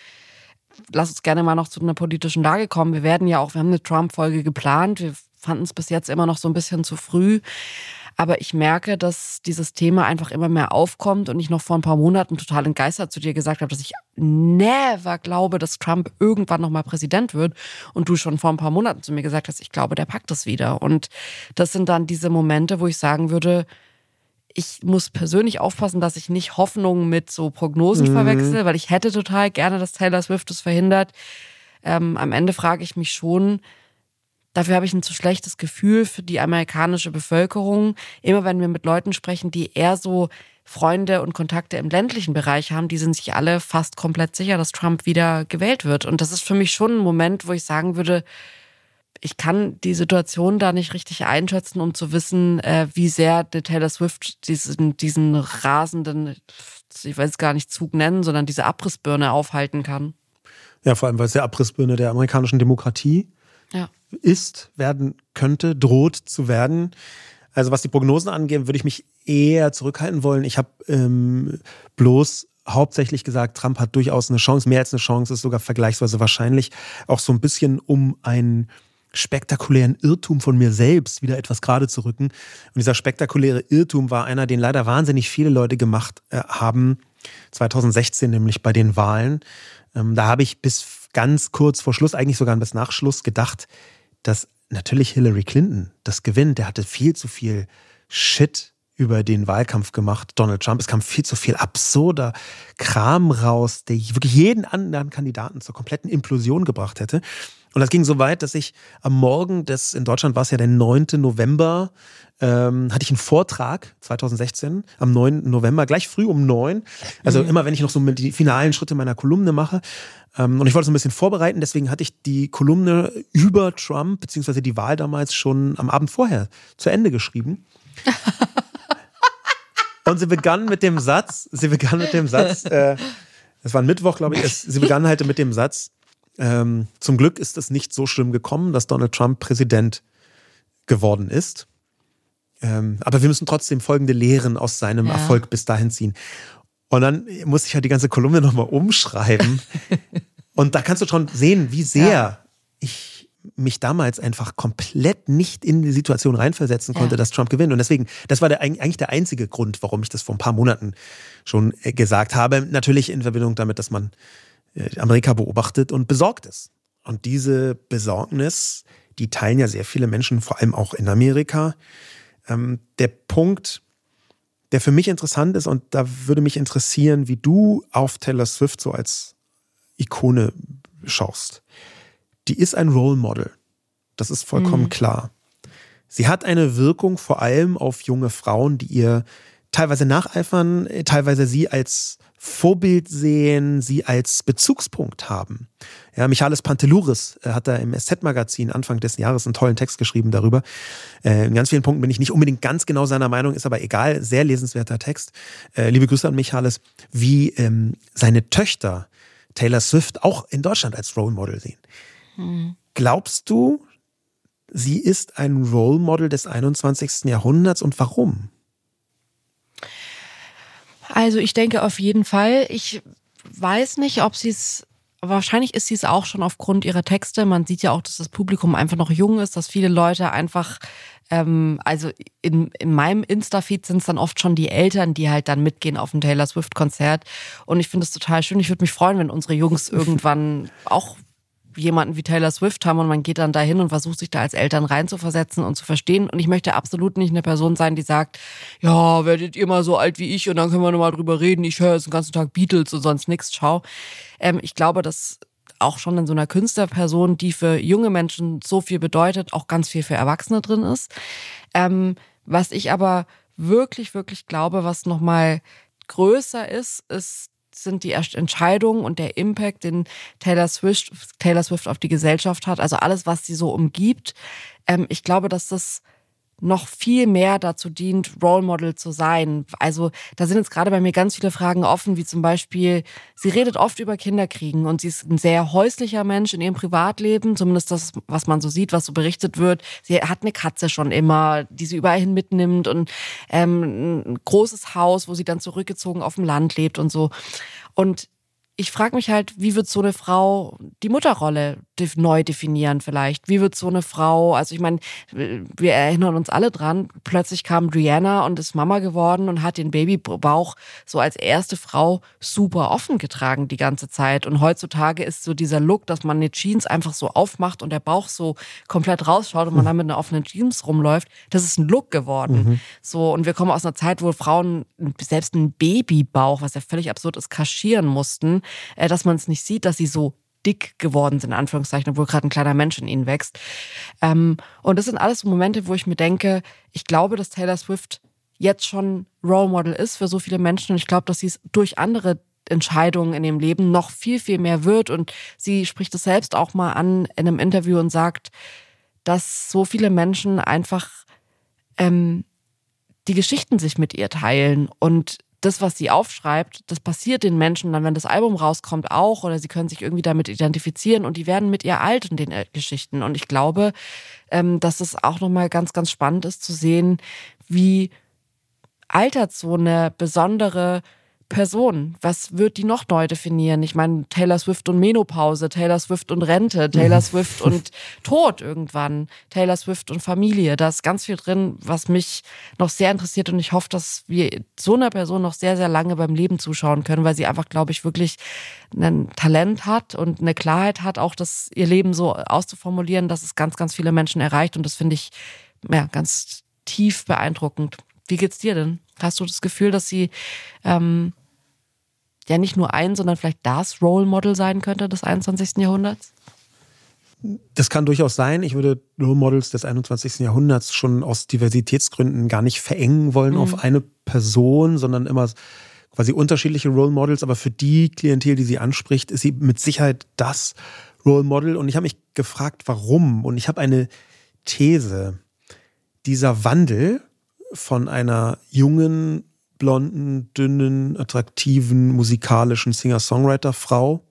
Lass uns gerne mal noch zu einer politischen Lage kommen. Wir werden ja auch, wir haben eine Trump-Folge geplant. Wir fanden es bis jetzt immer noch so ein bisschen zu früh. Aber ich merke, dass dieses Thema einfach immer mehr aufkommt und ich noch vor ein paar Monaten total entgeistert zu dir gesagt habe, dass ich never glaube, dass Trump irgendwann nochmal Präsident wird. Und du schon vor ein paar Monaten zu mir gesagt hast, ich glaube, der packt das wieder. Und das sind dann diese Momente, wo ich sagen würde, ich muss persönlich aufpassen, dass ich nicht Hoffnungen mit so Prognosen mhm. verwechsel, weil ich hätte total gerne, dass Taylor Swift es verhindert. Ähm, am Ende frage ich mich schon, Dafür habe ich ein zu schlechtes Gefühl für die amerikanische Bevölkerung. Immer wenn wir mit Leuten sprechen, die eher so Freunde und Kontakte im ländlichen Bereich haben, die sind sich alle fast komplett sicher, dass Trump wieder gewählt wird. Und das ist für mich schon ein Moment, wo ich sagen würde, ich kann die Situation da nicht richtig einschätzen, um zu wissen, äh, wie sehr Taylor Swift diesen, diesen rasenden, ich weiß gar nicht Zug nennen, sondern diese Abrissbirne aufhalten kann. Ja, vor allem, weil es der Abrissbirne der amerikanischen Demokratie Ja. ist, werden könnte, droht zu werden. Also was die Prognosen angeht, würde ich mich eher zurückhalten wollen. Ich habe ähm, bloß hauptsächlich gesagt, Trump hat durchaus eine Chance, mehr als eine Chance, ist sogar vergleichsweise wahrscheinlich, auch so ein bisschen um einen spektakulären Irrtum von mir selbst wieder etwas gerade zu rücken. Und dieser spektakuläre Irrtum war einer, den leider wahnsinnig viele Leute gemacht äh, haben, 2016 nämlich bei den Wahlen. Ähm, da habe ich bis ganz kurz vor Schluss, eigentlich sogar bis nach Schluss gedacht, dass natürlich Hillary Clinton das gewinnt. Der hatte viel zu viel Shit über den Wahlkampf gemacht. Donald Trump, es kam viel zu viel absurder Kram raus, der wirklich jeden anderen Kandidaten zur kompletten Implosion gebracht hätte. Und das ging so weit, dass ich am Morgen des, in Deutschland war es ja der 9. November, ähm, hatte ich einen Vortrag 2016 am 9. November, gleich früh um 9. Also Mhm. immer, wenn ich noch so die finalen Schritte meiner Kolumne mache. Ähm, und ich wollte so ein bisschen vorbereiten, deswegen hatte ich die Kolumne über Trump, beziehungsweise die Wahl damals schon am Abend vorher zu Ende geschrieben. [laughs] Und sie begann mit dem Satz, sie begann mit dem Satz, äh, das war ein Mittwoch, glaube ich, es, sie begann halt mit dem Satz, ähm, zum Glück ist es nicht so schlimm gekommen, dass Donald Trump Präsident geworden ist. Ähm, aber wir müssen trotzdem folgende Lehren aus seinem Ja. Erfolg bis dahin ziehen. Und dann musste ich halt die ganze Kolumne nochmal umschreiben. [laughs] Und da kannst du schon sehen, wie sehr Ja. ich mich damals einfach komplett nicht in die Situation reinversetzen konnte, Ja. dass Trump gewinnt. Und deswegen, das war der, eigentlich der einzige Grund, warum ich das vor ein paar Monaten schon äh, gesagt habe. Natürlich in Verbindung damit, dass man äh, Amerika beobachtet und besorgt ist. Und diese Besorgnis, die teilen ja sehr viele Menschen, vor allem auch in Amerika. Ähm, der Punkt, der für mich interessant ist, und da würde mich interessieren, wie du auf Taylor Swift so als Ikone schaust. Die ist ein Role Model. Das ist vollkommen klar. Sie hat eine Wirkung vor allem auf junge Frauen, die ihr teilweise nacheifern, teilweise sie als Vorbild sehen, sie als Bezugspunkt haben. Ja, Michalis Pantelouris äh, hat da im SZ-Magazin Anfang des Jahres einen tollen Text geschrieben darüber. Äh, in ganz vielen Punkten bin ich nicht unbedingt ganz genau seiner Meinung, ist aber egal, sehr lesenswerter Text. Äh, liebe Grüße an Michalis, wie ähm, seine Töchter Taylor Swift auch in Deutschland als Role Model sehen. Glaubst du, sie ist ein Role Model des 21. Jahrhunderts und warum? Also ich denke auf jeden Fall. Ich weiß nicht, ob sie es. Wahrscheinlich ist sie es auch schon aufgrund ihrer Texte. Man sieht ja auch, dass das Publikum einfach noch jung ist, dass viele Leute einfach, ähm, also in, in meinem Insta-Feed sind es dann oft schon die Eltern, die halt dann mitgehen auf ein Taylor Swift-Konzert. Und ich finde es total schön. Ich würde mich freuen, wenn unsere Jungs [laughs] irgendwann auch jemanden wie Taylor Swift haben und man geht dann dahin und versucht sich da als Eltern reinzuversetzen und zu verstehen. Und ich möchte absolut nicht eine Person sein, die sagt, ja, werdet ihr mal so alt wie ich und dann können wir nochmal drüber reden. Ich höre jetzt den ganzen Tag Beatles und sonst nichts. Schau. Ähm, ich glaube, dass auch schon in so einer Künstlerperson, die für junge Menschen so viel bedeutet, auch ganz viel für Erwachsene drin ist. Ähm, was ich aber wirklich, wirklich glaube, was nochmal größer ist, ist sind die Entscheidungen und der Impact, den Taylor Swift, Taylor Swift auf die Gesellschaft hat, also alles, was sie so umgibt. Ähm, ich glaube, dass das noch viel mehr dazu dient, Role Model zu sein. Also da sind jetzt gerade bei mir ganz viele Fragen offen, wie zum Beispiel, sie redet oft über Kinderkriegen und sie ist ein sehr häuslicher Mensch in ihrem Privatleben, zumindest das, was man so sieht, was so berichtet wird. Sie hat eine Katze schon immer, die sie überall hin mitnimmt und ähm, ein großes Haus, wo sie dann zurückgezogen auf dem Land lebt und so. Und ich frage mich halt, wie wird so eine Frau die Mutterrolle neu definieren vielleicht? Wie wird so eine Frau, also ich meine, wir erinnern uns alle dran, plötzlich kam Rihanna und ist Mama geworden und hat den Babybauch so als erste Frau super offen getragen die ganze Zeit. Und heutzutage ist so dieser Look, dass man eine Jeans einfach so aufmacht und der Bauch so komplett rausschaut und man dann mit einer offenen Jeans rumläuft, das ist ein Look geworden. So, und wir kommen aus einer Zeit, wo Frauen selbst einen Babybauch, was ja völlig absurd ist, kaschieren mussten, äh, dass man es nicht sieht, dass sie so dick geworden sind, in Anführungszeichen, obwohl gerade ein kleiner Mensch in ihnen wächst. Ähm, und das sind alles so Momente, wo ich mir denke, ich glaube, dass Taylor Swift jetzt schon Role Model ist für so viele Menschen und ich glaube, dass sie es durch andere Entscheidungen in ihrem Leben noch viel, viel mehr wird. Und sie spricht es selbst auch mal an in einem Interview und sagt, dass so viele Menschen einfach ähm, die Geschichten sich mit ihr teilen und das, was sie aufschreibt, das passiert den Menschen dann, wenn das Album rauskommt, auch oder sie können sich irgendwie damit identifizieren und die werden mit ihr alt in den äh, Geschichten. Und ich glaube, ähm, dass es auch nochmal ganz, ganz spannend ist zu sehen, wie altert so eine besondere Person. Was wird die noch neu definieren? Ich meine, Taylor Swift und Menopause, Taylor Swift und Rente, Taylor [laughs] Swift und Tod irgendwann, Taylor Swift und Familie. Da ist ganz viel drin, was mich noch sehr interessiert und ich hoffe, dass wir so einer Person noch sehr, sehr lange beim Leben zuschauen können, weil sie einfach, glaube ich, wirklich ein Talent hat und eine Klarheit hat, auch das ihr Leben so auszuformulieren, dass es ganz, ganz viele Menschen erreicht und das finde ich ja ganz tief beeindruckend. Wie geht's dir denn? Hast du das Gefühl, dass sie ähm, ja nicht nur ein, sondern vielleicht das Role Model sein könnte des 21. Jahrhunderts? Das kann durchaus sein. Ich würde Role Models des 21. Jahrhunderts schon aus Diversitätsgründen gar nicht verengen wollen mhm. auf eine Person, sondern immer quasi unterschiedliche Role Models. Aber für die Klientel, die sie anspricht, ist sie mit Sicherheit das Role Model. Und ich habe mich gefragt, warum. Und ich habe eine These. Dieser Wandel von einer jungen, blonden, dünnen, attraktiven, musikalischen Singer-Songwriter-Frau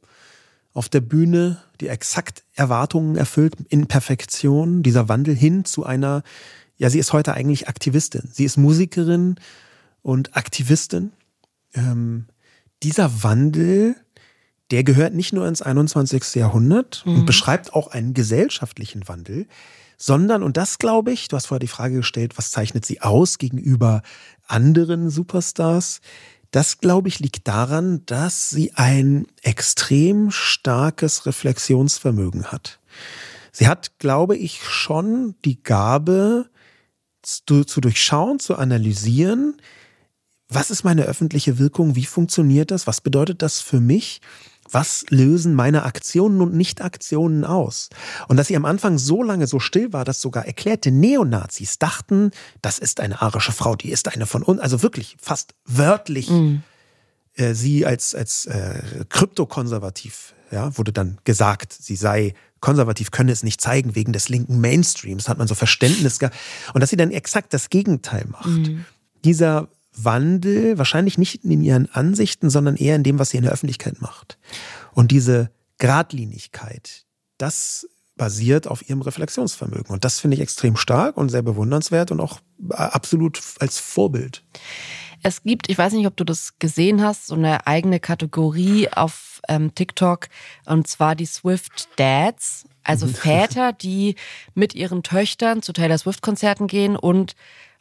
auf der Bühne, die exakt Erwartungen erfüllt in Perfektion, dieser Wandel hin zu einer, ja, sie ist heute eigentlich Aktivistin. Sie ist Musikerin und Aktivistin. Ähm, dieser Wandel, der gehört nicht nur ins 21. Jahrhundert mhm. und beschreibt auch einen gesellschaftlichen Wandel, sondern, und das glaube ich, du hast vorher die Frage gestellt, was zeichnet sie aus gegenüber anderen Superstars? Das, glaube ich, liegt daran, dass sie ein extrem starkes Reflexionsvermögen hat. Sie hat, glaube ich, schon die Gabe zu, zu durchschauen, zu analysieren, was ist meine öffentliche Wirkung, wie funktioniert das, was bedeutet das für mich was lösen meine Aktionen und Nicht-Aktionen aus? Und dass sie am Anfang so lange so still war, dass sogar erklärte Neonazis dachten, das ist eine arische Frau, die ist eine von uns, also wirklich fast wörtlich mhm. äh, sie als, als äh, kryptokonservativ, ja, wurde dann gesagt, sie sei konservativ, könne es nicht zeigen wegen des linken Mainstreams, hat man so Verständnis gehabt. Und dass sie dann exakt das Gegenteil macht. Mhm. Dieser Wandel, wahrscheinlich nicht in ihren Ansichten, sondern eher in dem, was sie in der Öffentlichkeit macht. Und diese Gradlinigkeit, das basiert auf ihrem Reflexionsvermögen. Und das finde ich extrem stark und sehr bewundernswert und auch absolut als Vorbild. Es gibt, ich weiß nicht, ob du das gesehen hast, so eine eigene Kategorie auf ähm, TikTok und zwar die Swift Dads, also [laughs] Väter, die mit ihren Töchtern zu Taylor Swift Konzerten gehen und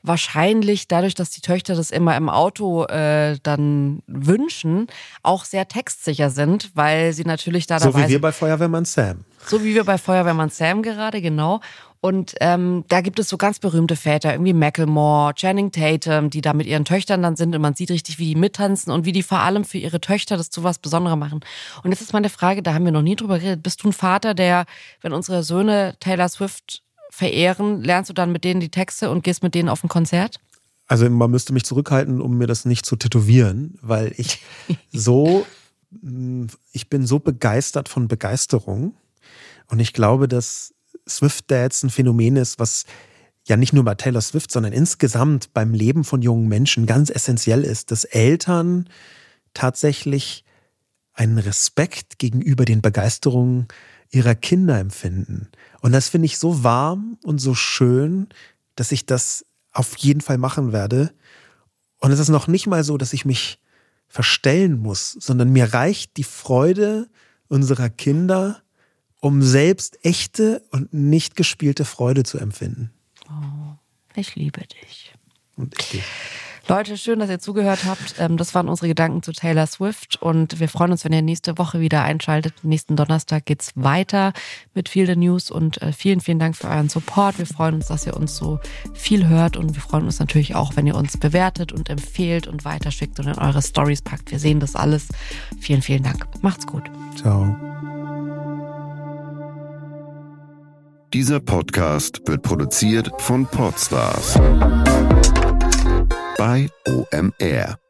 wahrscheinlich dadurch, dass die Töchter das immer im Auto äh, dann wünschen, auch sehr textsicher sind, weil sie natürlich da dabei So wie wir bei Feuerwehrmann Sam. So wie wir bei Feuerwehrmann Sam gerade, genau. Und ähm, da gibt es so ganz berühmte Väter, irgendwie Macklemore, Channing Tatum, die da mit ihren Töchtern dann sind und man sieht richtig, wie die mittanzen und wie die vor allem für ihre Töchter das zu was Besonderem machen. Und jetzt ist meine Frage, da haben wir noch nie drüber geredet. Bist du ein Vater, der, wenn unsere Söhne Taylor Swift verehren, lernst du dann mit denen die Texte und gehst mit denen auf ein Konzert? Also man müsste mich zurückhalten, um mir das nicht zu tätowieren, weil ich [laughs] so, mm, ich bin so begeistert von Begeisterung. Und ich glaube, dass Swift Dads ein Phänomen ist, was ja nicht nur bei Taylor Swift, sondern insgesamt beim Leben von jungen Menschen ganz essentiell ist, dass Eltern tatsächlich einen Respekt gegenüber den Begeisterungen ihrer Kinder empfinden. Und das finde ich so warm und so schön, dass ich das auf jeden Fall machen werde. Und es ist noch nicht mal so, dass ich mich verstellen muss, sondern mir reicht die Freude unserer Kinder, um selbst echte und nicht gespielte Freude zu empfinden. Oh, ich liebe dich. Und ich dich. Leute, schön, dass ihr zugehört habt. Ähm, das waren unsere Gedanken zu Taylor Swift und wir freuen uns, wenn ihr nächste Woche wieder einschaltet. Nächsten Donnerstag geht's weiter mit viel der News und äh, vielen, vielen Dank für euren Support. Wir freuen uns, dass ihr uns so viel hört und wir freuen uns natürlich auch, wenn ihr uns bewertet und empfehlt und weiterschickt und in eure Stories packt. Wir sehen das alles. Vielen, vielen Dank. Macht's gut. Ciao. Dieser Podcast wird produziert von Podstars bei OMR.